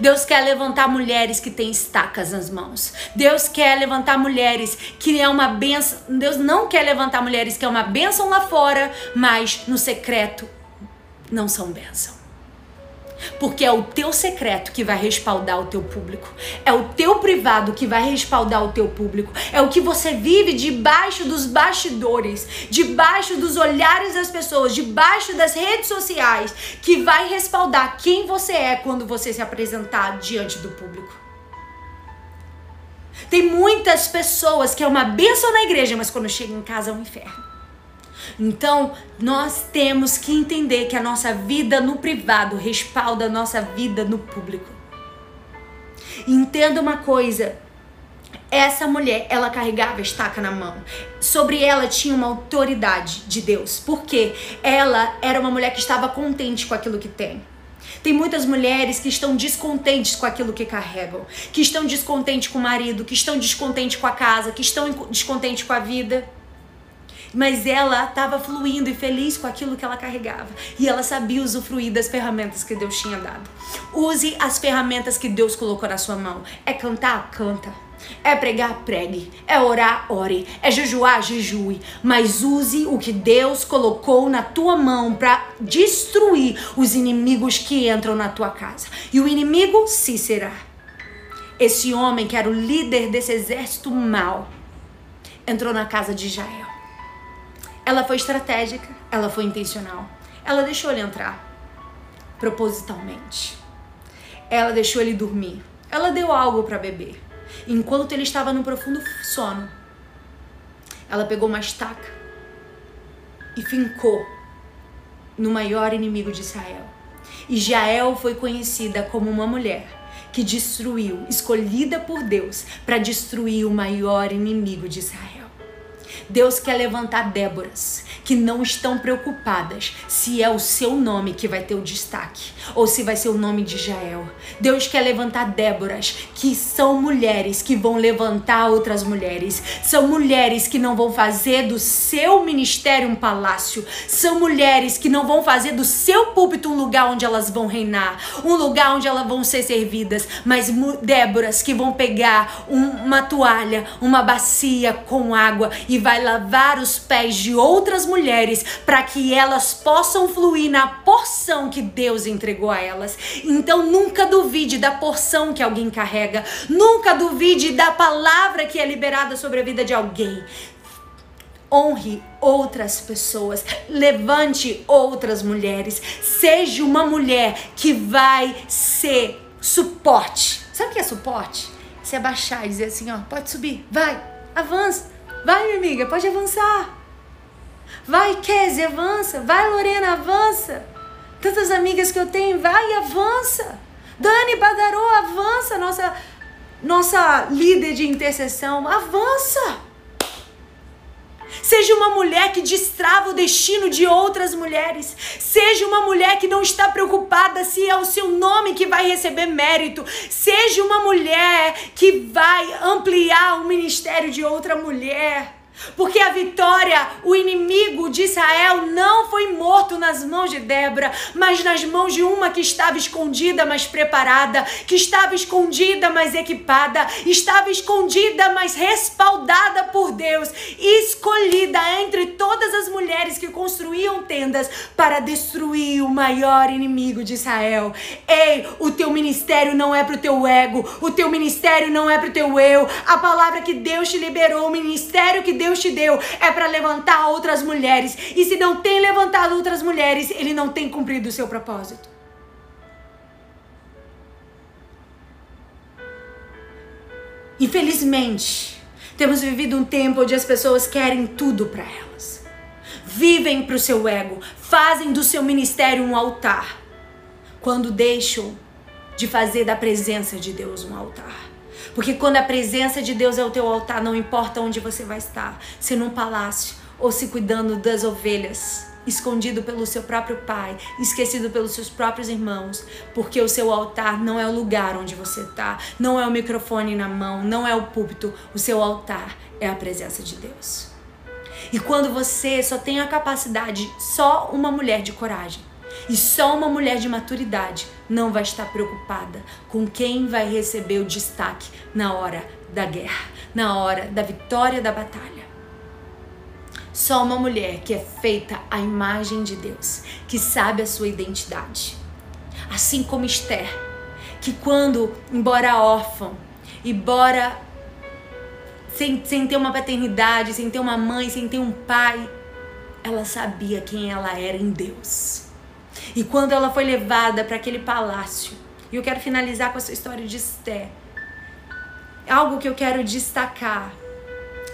Deus quer levantar mulheres que têm estacas nas mãos. Deus quer levantar mulheres que é uma benção. Deus não quer levantar mulheres que é uma benção lá fora, mas no secreto não são bênção. Porque é o teu secreto que vai respaldar o teu público. É o teu privado que vai respaldar o teu público. É o que você vive debaixo dos bastidores, debaixo dos olhares das pessoas, debaixo das redes sociais, que vai respaldar quem você é quando você se apresentar diante do público. Tem muitas pessoas que é uma bênção na igreja, mas quando chega em casa é um inferno. Então, nós temos que entender que a nossa vida no privado respalda a nossa vida no público. Entenda uma coisa, essa mulher, ela carregava a estaca na mão. Sobre ela tinha uma autoridade de Deus. Porque ela era uma mulher que estava contente com aquilo que tem. Tem muitas mulheres que estão descontentes com aquilo que carregam, que estão descontentes com o marido, que estão descontentes com a casa, que estão descontentes com a vida. Mas ela estava fluindo e feliz com aquilo que ela carregava. E ela sabia usufruir das ferramentas que Deus tinha dado. Use as ferramentas que Deus colocou na sua mão. É cantar? Canta. É pregar, pregue. É orar, ore. É jejuar, jejue. Mas use o que Deus colocou na tua mão para destruir os inimigos que entram na tua casa. E o inimigo se será. Esse homem, que era o líder desse exército mal, entrou na casa de Jael. Ela foi estratégica, ela foi intencional. Ela deixou ele entrar propositalmente. Ela deixou ele dormir. Ela deu algo para beber enquanto ele estava no profundo sono. Ela pegou uma estaca e fincou no maior inimigo de Israel. E Jael foi conhecida como uma mulher que destruiu, escolhida por Deus para destruir o maior inimigo de Israel. Deus quer levantar Déboras que não estão preocupadas se é o seu nome que vai ter o destaque ou se vai ser o nome de Jael. Deus quer levantar Déboras que são mulheres que vão levantar outras mulheres. São mulheres que não vão fazer do seu ministério um palácio. São mulheres que não vão fazer do seu púlpito um lugar onde elas vão reinar, um lugar onde elas vão ser servidas, mas Déboras que vão pegar um, uma toalha, uma bacia com água e vai lavar os pés de outras mulheres para que elas possam fluir na porção que Deus entregou a elas. Então nunca duvide da porção que alguém carrega, nunca duvide da palavra que é liberada sobre a vida de alguém honre outras pessoas, levante outras mulheres, seja uma mulher que vai ser suporte. Sabe o que é suporte? Se abaixar e dizer assim, ó, pode subir, vai, avança, vai minha amiga, pode avançar. Vai, Kézia, avança. Vai, Lorena, avança. Tantas amigas que eu tenho, vai avança. Dani Badarô, avança. Nossa, nossa líder de intercessão, avança. Seja uma mulher que destrava o destino de outras mulheres. Seja uma mulher que não está preocupada se é o seu nome que vai receber mérito. Seja uma mulher que vai ampliar o ministério de outra mulher. Porque a vitória, o inimigo de Israel não foi morto nas mãos de Débora, mas nas mãos de uma que estava escondida, mas preparada, que estava escondida, mas equipada, estava escondida, mas respaldada por Deus, escolhida entre todas as mulheres que construíam tendas para destruir o maior inimigo de Israel. Ei, o teu ministério não é para o teu ego, o teu ministério não é para o teu eu. A palavra que Deus te liberou, o ministério que Deus te deu é para levantar outras mulheres. E se não tem levantado outras mulheres, ele não tem cumprido o seu propósito. Infelizmente, temos vivido um tempo onde as pessoas querem tudo para elas. Vivem para o seu ego, fazem do seu ministério um altar, quando deixam de fazer da presença de Deus um altar. Porque quando a presença de Deus é o teu altar, não importa onde você vai estar, se num palácio ou se cuidando das ovelhas, escondido pelo seu próprio pai, esquecido pelos seus próprios irmãos, porque o seu altar não é o lugar onde você está, não é o microfone na mão, não é o púlpito, o seu altar é a presença de Deus. E quando você só tem a capacidade, só uma mulher de coragem, e só uma mulher de maturidade não vai estar preocupada com quem vai receber o destaque na hora da guerra, na hora da vitória da batalha. Só uma mulher que é feita à imagem de Deus, que sabe a sua identidade. Assim como Esther, que quando, embora órfã, embora sem, sem ter uma paternidade, sem ter uma mãe, sem ter um pai, ela sabia quem ela era em Deus. E quando ela foi levada para aquele palácio, e eu quero finalizar com essa história de Esther. algo que eu quero destacar.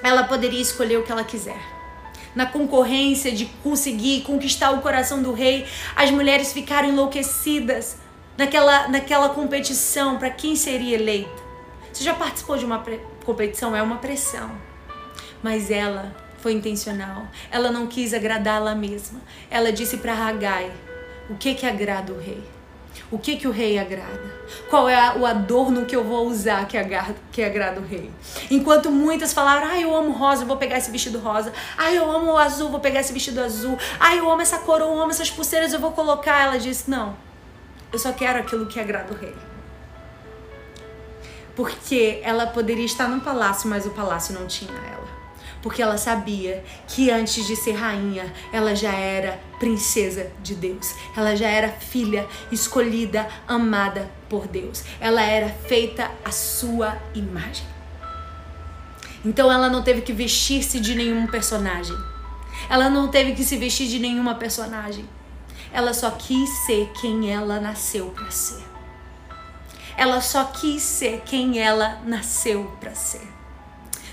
Ela poderia escolher o que ela quiser. Na concorrência de conseguir conquistar o coração do rei, as mulheres ficaram enlouquecidas naquela, naquela competição para quem seria eleita. Você já participou de uma competição? É uma pressão. Mas ela foi intencional. Ela não quis agradar ela mesma. Ela disse para Hagai: O que que agrada o rei? O que que o rei agrada? Qual é o adorno que eu vou usar que agrada, que agrada o rei? Enquanto muitas falaram, ah, eu amo rosa, vou pegar esse vestido rosa. Ah, eu amo o azul, vou pegar esse vestido azul. Ah, eu amo essa cor, eu amo essas pulseiras, eu vou colocar. Ela disse, não, eu só quero aquilo que agrada o rei. Porque ela poderia estar no palácio, mas o palácio não tinha ela porque ela sabia que antes de ser rainha, ela já era princesa de Deus. Ela já era filha escolhida, amada por Deus. Ela era feita à sua imagem. Então ela não teve que vestir-se de nenhum personagem. Ela não teve que se vestir de nenhuma personagem. Ela só quis ser quem ela nasceu para ser. Ela só quis ser quem ela nasceu para ser.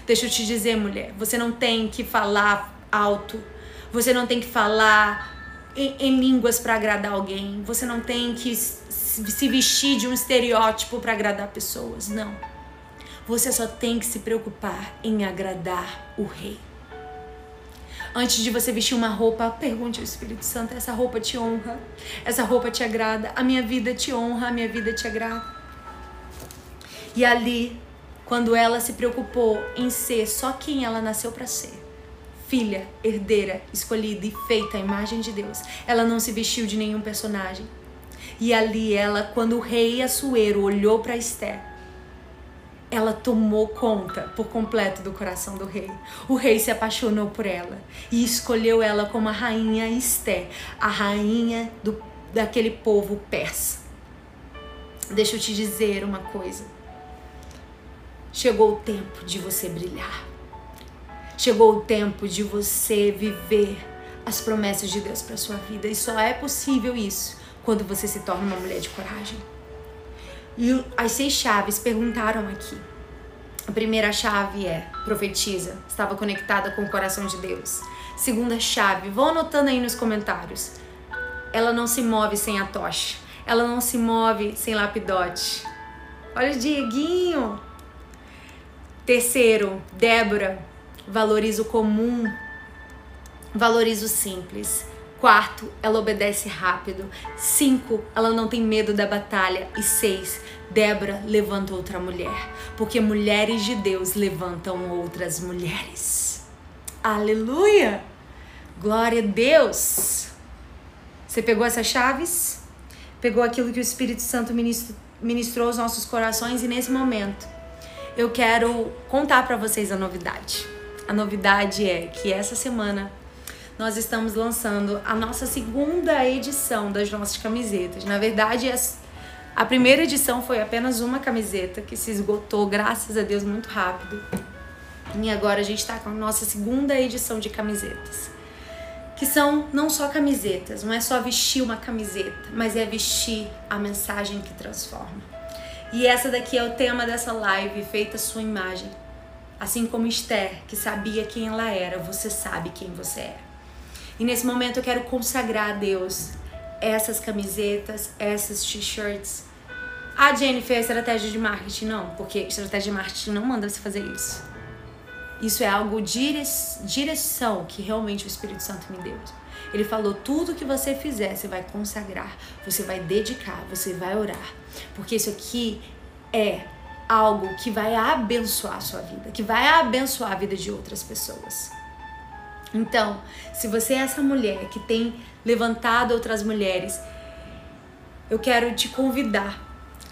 Deixa eu te dizer, mulher, você não tem que falar alto. Você não tem que falar em, em línguas para agradar alguém. Você não tem que se vestir de um estereótipo para agradar pessoas. Não. Você só tem que se preocupar em agradar o rei. Antes de você vestir uma roupa, pergunte ao Espírito Santo: essa roupa te honra? Essa roupa te agrada? A minha vida te honra? A minha vida te agrada? E ali quando ela se preocupou em ser só quem ela nasceu para ser. Filha, herdeira, escolhida e feita à imagem de Deus. Ela não se vestiu de nenhum personagem. E ali ela, quando o rei Assuero olhou para Esther, ela tomou conta por completo do coração do rei. O rei se apaixonou por ela e escolheu ela como a rainha Esther, a rainha do, daquele povo persa. Deixa eu te dizer uma coisa. Chegou o tempo de você brilhar. Chegou o tempo de você viver as promessas de Deus para sua vida. E só é possível isso quando você se torna uma mulher de coragem. E as seis chaves perguntaram aqui. A primeira chave é profetiza, estava conectada com o coração de Deus. Segunda chave, vão anotando aí nos comentários. Ela não se move sem a tocha. Ela não se move sem lapidote. Olha o Dieguinho, Terceiro, Débora valoriza o comum, valoriza o simples. Quarto, ela obedece rápido. Cinco, ela não tem medo da batalha. E seis, Débora levanta outra mulher. Porque mulheres de Deus levantam outras mulheres. Aleluia! Glória a Deus! Você pegou essas chaves? Pegou aquilo que o Espírito Santo ministrou aos nossos corações e nesse momento eu quero contar para vocês a novidade. A novidade é que essa semana nós estamos lançando a nossa segunda edição das nossas camisetas. Na verdade, a primeira edição foi apenas uma camiseta que se esgotou, graças a Deus, muito rápido. E agora a gente está com a nossa segunda edição de camisetas. Que são não só camisetas, não é só vestir uma camiseta, mas é vestir a mensagem que transforma. E essa daqui é o tema dessa live, feita sua imagem. Assim como Esther, que sabia quem ela era, você sabe quem você é. E nesse momento eu quero consagrar a Deus essas camisetas, essas t-shirts. Ah, Jennifer, estratégia de marketing não, porque estratégia de marketing não manda você fazer isso. Isso é algo direção que realmente o Espírito Santo me deu. Ele falou: tudo que você fizer, você vai consagrar, você vai dedicar, você vai orar. Porque isso aqui é algo que vai abençoar a sua vida, que vai abençoar a vida de outras pessoas. Então, se você é essa mulher que tem levantado outras mulheres, eu quero te convidar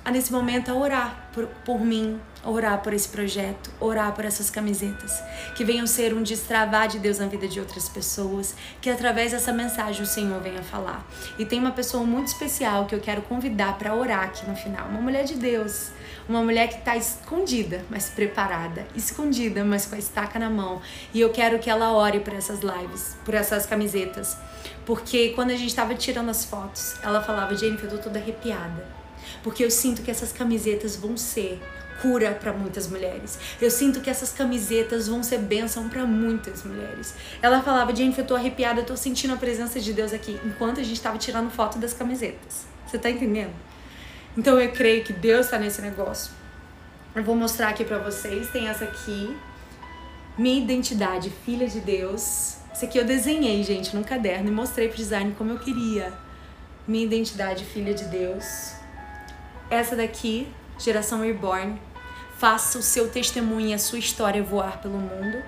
a nesse momento a orar por, por mim, orar por esse projeto, orar por essas camisetas, que venham ser um destravar de Deus na vida de outras pessoas, que através dessa mensagem o Senhor venha falar. E tem uma pessoa muito especial que eu quero convidar para orar aqui no final, uma mulher de Deus, uma mulher que está escondida, mas preparada, escondida, mas com a estaca na mão. E eu quero que ela ore por essas lives, por essas camisetas, porque quando a gente estava tirando as fotos, ela falava: Jennifer, eu tô toda arrepiada. Porque eu sinto que essas camisetas vão ser cura para muitas mulheres. Eu sinto que essas camisetas vão ser bênção para muitas mulheres. Ela falava, Jennifer, eu tô arrepiada, eu tô sentindo a presença de Deus aqui, enquanto a gente tava tirando foto das camisetas. Você tá entendendo? Então eu creio que Deus tá nesse negócio. Eu vou mostrar aqui para vocês. Tem essa aqui. Minha identidade, filha de Deus. Esse aqui eu desenhei, gente, num caderno e mostrei pro design como eu queria. Minha identidade, filha de Deus. Essa daqui, geração reborn. Faça o seu testemunho e a sua história voar pelo mundo.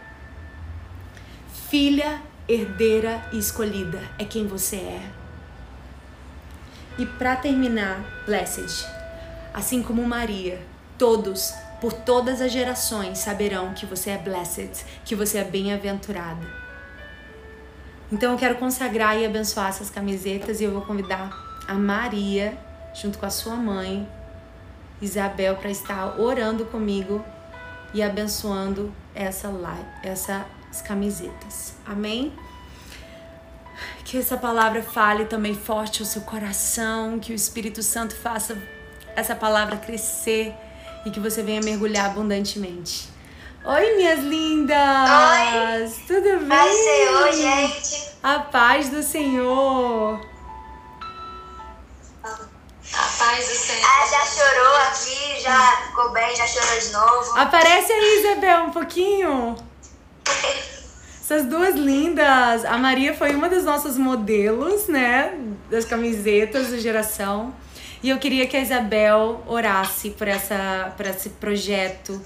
Filha, herdeira e escolhida é quem você é. E para terminar, blessed. Assim como Maria, todos, por todas as gerações, saberão que você é blessed, que você é bem-aventurada. Então eu quero consagrar e abençoar essas camisetas e eu vou convidar a Maria, junto com a sua mãe, Isabel, para estar orando comigo e abençoando essa live, essas camisetas. Amém? Que essa palavra fale também forte ao seu coração, que o Espírito Santo faça essa palavra crescer e que você venha mergulhar abundantemente. Oi, minhas lindas! Oi! Tudo bem? Paz do Senhor, gente. A paz do Senhor! A paz do Senhor. Ah, já chorou aqui, já ficou bem, já chorou de novo. Aparece aí, Isabel, um pouquinho. Essas duas lindas. A Maria foi uma das nossas modelos, né? Das camisetas da geração. E eu queria que a Isabel orasse por, essa, por esse projeto.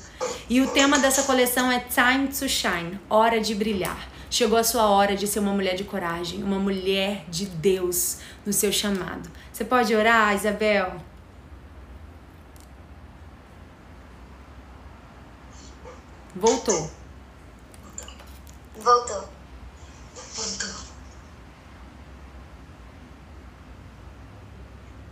E o tema dessa coleção é Time to Shine Hora de Brilhar. Chegou a sua hora de ser uma mulher de coragem, uma mulher de Deus no seu chamado. Você pode orar, Isabel? Voltou. Voltou. Voltou.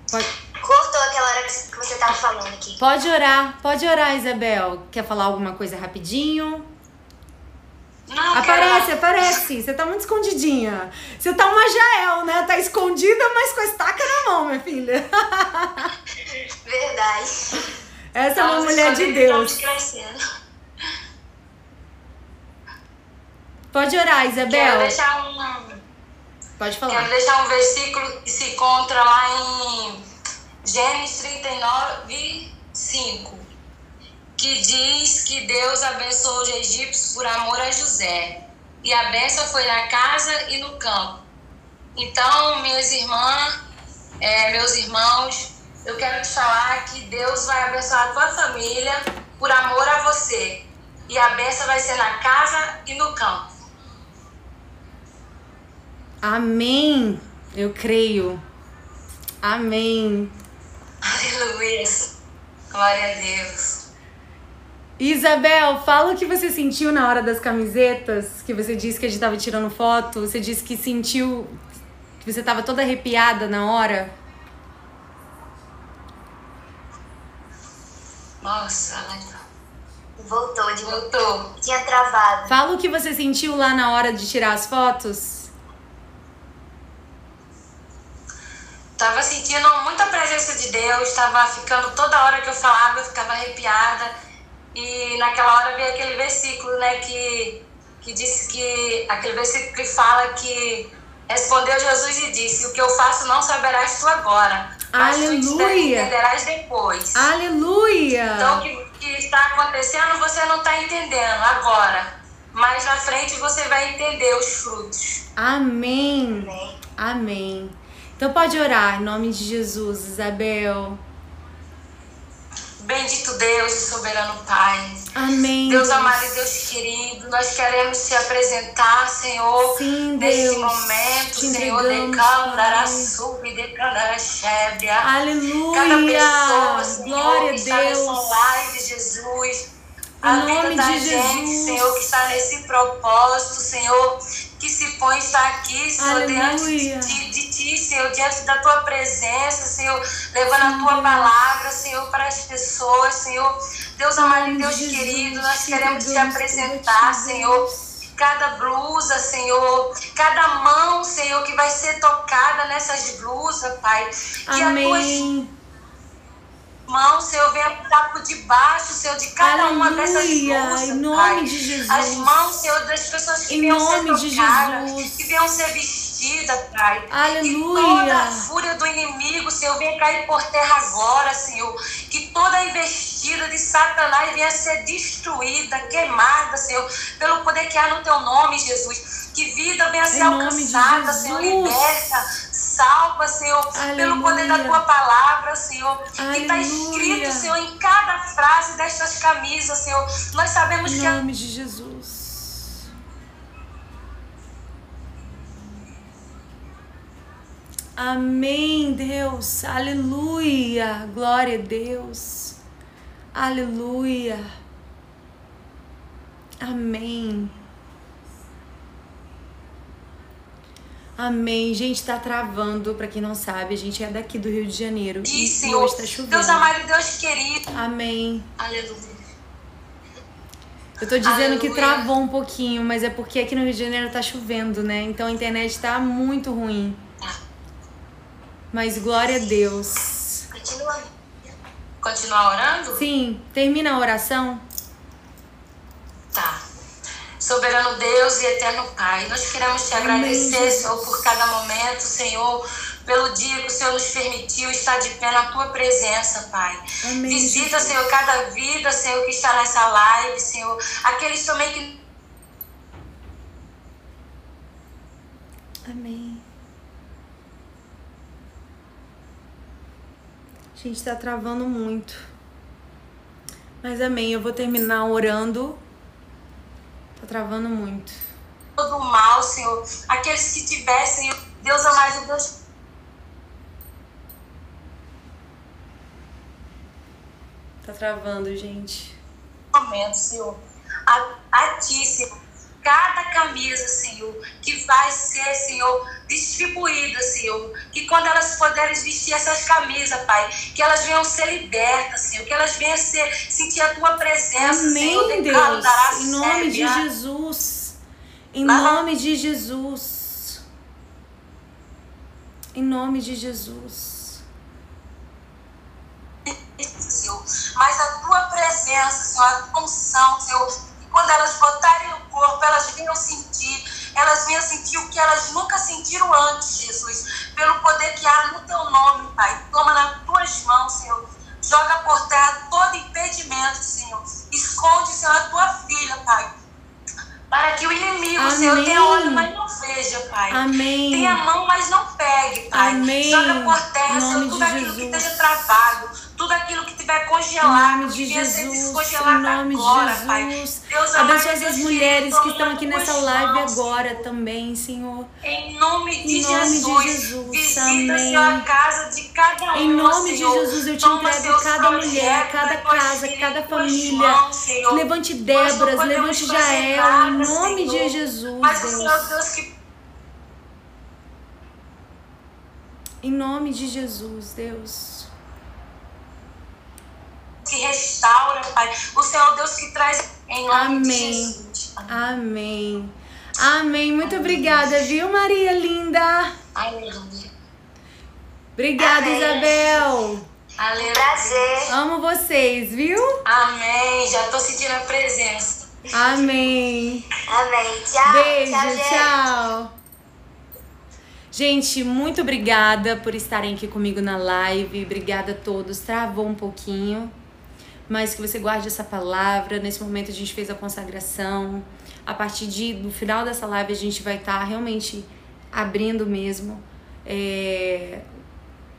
Pode, Cortou aquela hora que que você tava falando aqui. pode orar, pode orar, Isabel. Quer falar alguma coisa rapidinho? Aparece, quero- aparece. Você tá muito escondidinha. Você tá uma Jael, né? Tá escondida, mas com a estaca na mão, minha filha. [LAUGHS] Verdade. Essa é uma mulher de Deus. Pode orar, Quero Isabel. deixar um, Pode quero falar. deixar um versículo que se encontra lá em Gênesis 39, 5, que diz que Deus abençoou os egípcios por amor a José. E a benção foi na casa e no campo. Então, minhas irmãs, é, meus irmãos, eu quero te falar que Deus vai abençoar a tua família por amor a você. E a benção vai ser na casa e no campo. Amém. Eu creio. Amém. Aleluia. Glória a Deus. Isabel, fala o que você sentiu na hora das camisetas, que você disse que a gente tava tirando foto. Você disse que sentiu que você tava toda arrepiada na hora. Nossa, ela Voltou de voltou. Tinha travado. Fala o que você sentiu lá na hora de tirar as fotos. Tava sentindo muita presença de Deus, tava ficando toda hora que eu falava, eu ficava arrepiada. E naquela hora veio aquele versículo, né, que, que disse que. Aquele versículo que fala que respondeu Jesus e disse: O que eu faço não saberás tu agora, mas Aleluia. entenderás depois. Aleluia! Então, o que, que está acontecendo você não está entendendo agora. Mas na frente você vai entender os frutos. Amém. Amém. Amém. Então pode orar em nome de Jesus, Isabel. Bendito Deus e soberano Pai. Amém. Deus amado e Deus querido, nós queremos te apresentar, Senhor, Sim, nesse momento, Te Senhor, Pai. Sub, de Candará Xébria. Aleluia. Cada pessoa, Senhor, Glória que está nessa Deus. live, Jesus. A nome vida da de gente, Jesus. Senhor, que está nesse propósito, Senhor, que se põe está aqui, Senhor, diante de ti, de ti, Senhor, diante da tua presença, Senhor, levando Sim, a tua Deus. palavra, Senhor, para as pessoas, Senhor. Deus amado e Deus Jesus, querido, nós te queremos te entregamos apresentar, ti, Senhor, Deus. cada blusa, Senhor, cada mão, Senhor, que vai ser tocada nessas blusas, Pai. Que a tua Mãos, Senhor, venha passar por debaixo, Senhor, de cada uma dessas Aleluia, bolsas, em nome Pai. de Jesus. As mãos, Senhor, das pessoas que Em venham nome ser de tocadas, Jesus. que venham ser vestidas, Pai. Aleluia. Que toda a fúria do inimigo, Senhor, venha cair por terra agora, Senhor. Que toda a investida de Satanás venha ser destruída, queimada, Senhor, pelo poder que há no Teu nome, Jesus. Que vida venha ser alcançada, Senhor, liberta, salva, Senhor, pelo poder da Aleluia. Tua palavra, Senhor. Que está Aleluia. escrito, Senhor, em cada frase destas camisas, Senhor. Nós sabemos Em que a nome de Jesus. Amém, Deus. Aleluia. Glória a Deus. Aleluia. Amém. Amém. Gente, tá travando. Pra quem não sabe, a gente é daqui do Rio de Janeiro. E, e hoje tá chovendo. Deus amado e Deus querido. Amém. Aleluia. Eu tô dizendo que Aleluia. travou um pouquinho, mas é porque aqui no Rio de Janeiro tá chovendo, né? Então a internet tá muito ruim. Mas glória a Deus. Continua. Continuar orando? Sim, termina a oração. Tá. Soberano Deus e eterno Pai, nós queremos te Amém, agradecer, Jesus. Senhor, por cada momento, Senhor, pelo dia que o Senhor nos permitiu estar de pé na tua presença, Pai. Amém, Visita. Senhor, cada vida, Senhor, que está nessa live, Senhor. Aqueles também que Amém. Gente, tá travando muito. Mas amém, eu vou terminar orando. Travando muito. todo mal, Senhor. Aqueles que tivessem, Deus amado, Deus Tá travando, gente. momento, Senhor. A, a ti, Senhor. Cada camisa, Senhor, que vai ser, Senhor, distribuída, Senhor. Que quando elas puderem vestir essas camisas, Pai, que elas venham ser libertas, Senhor. Que elas venham ser, sentir a tua presença, Senhor. Amém, de Deus. Em nome de Sébia. Jesus. Em Lá. nome de Jesus. Em nome de Jesus. Senhor, mas a tua presença, Senhor, a tua unção, Senhor, quando elas botarem no corpo, elas venham sentir, elas venham sentir o que elas nunca sentiram antes, Jesus, pelo poder que há no teu nome, Pai. Toma nas tuas mãos, Senhor. Joga por terra todo impedimento, Senhor. Esconde, Senhor, a tua filha, Pai. Para que o inimigo, Amém. Senhor, tenha olho, mas não veja, Pai. Amém. Tenha mão, mas não pegue, Pai. Amém. Joga por terra, Senhor, tudo aquilo que Jesus. esteja travado, tudo aquilo que tiver Em congelado, nome de que venha ser Jesus. descongelado Em nome agora, de Pai. Jesus. Deus Deus essas querido, mulheres que estão aqui nessa live agora também, Senhor. Em nome de Em nome de Jesus. Jesus, Visita, amém. Senhor, a casa de cada um, Em nome de Senhor. Jesus, eu te Toma entrego cada mulher, cada casa, cada família. mãos. Levante Débora, levante Jael, nada, em nome de Senhor. Jesus, Mas o Senhor Deus. Deus que Em nome de Jesus, Deus. Que restaura, Pai. O Senhor Deus que traz em nome de Amém. Jesus. Amém. Amém. Muito obrigada, viu, Maria linda? Aleluia. Obrigada, Amém. Isabel. Aleluia. Prazer. Amo vocês, viu? Amém. Já tô sentindo a presença. Amém. Amém. Tchau. Beijo, tchau, gente. tchau. Gente, muito obrigada por estarem aqui comigo na live. Obrigada a todos. Travou um pouquinho, mas que você guarde essa palavra. Nesse momento a gente fez a consagração. A partir de, do final dessa live a gente vai estar realmente abrindo mesmo é,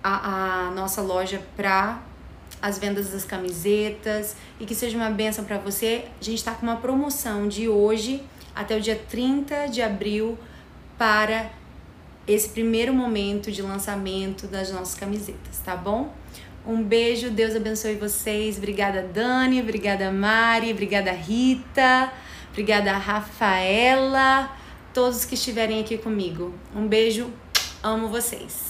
a, a nossa loja para as vendas das camisetas e que seja uma benção para você. A gente está com uma promoção de hoje até o dia 30 de abril para esse primeiro momento de lançamento das nossas camisetas, tá bom? Um beijo, Deus abençoe vocês. Obrigada, Dani, obrigada, Mari, obrigada, Rita, obrigada, Rafaela, todos que estiverem aqui comigo. Um beijo, amo vocês.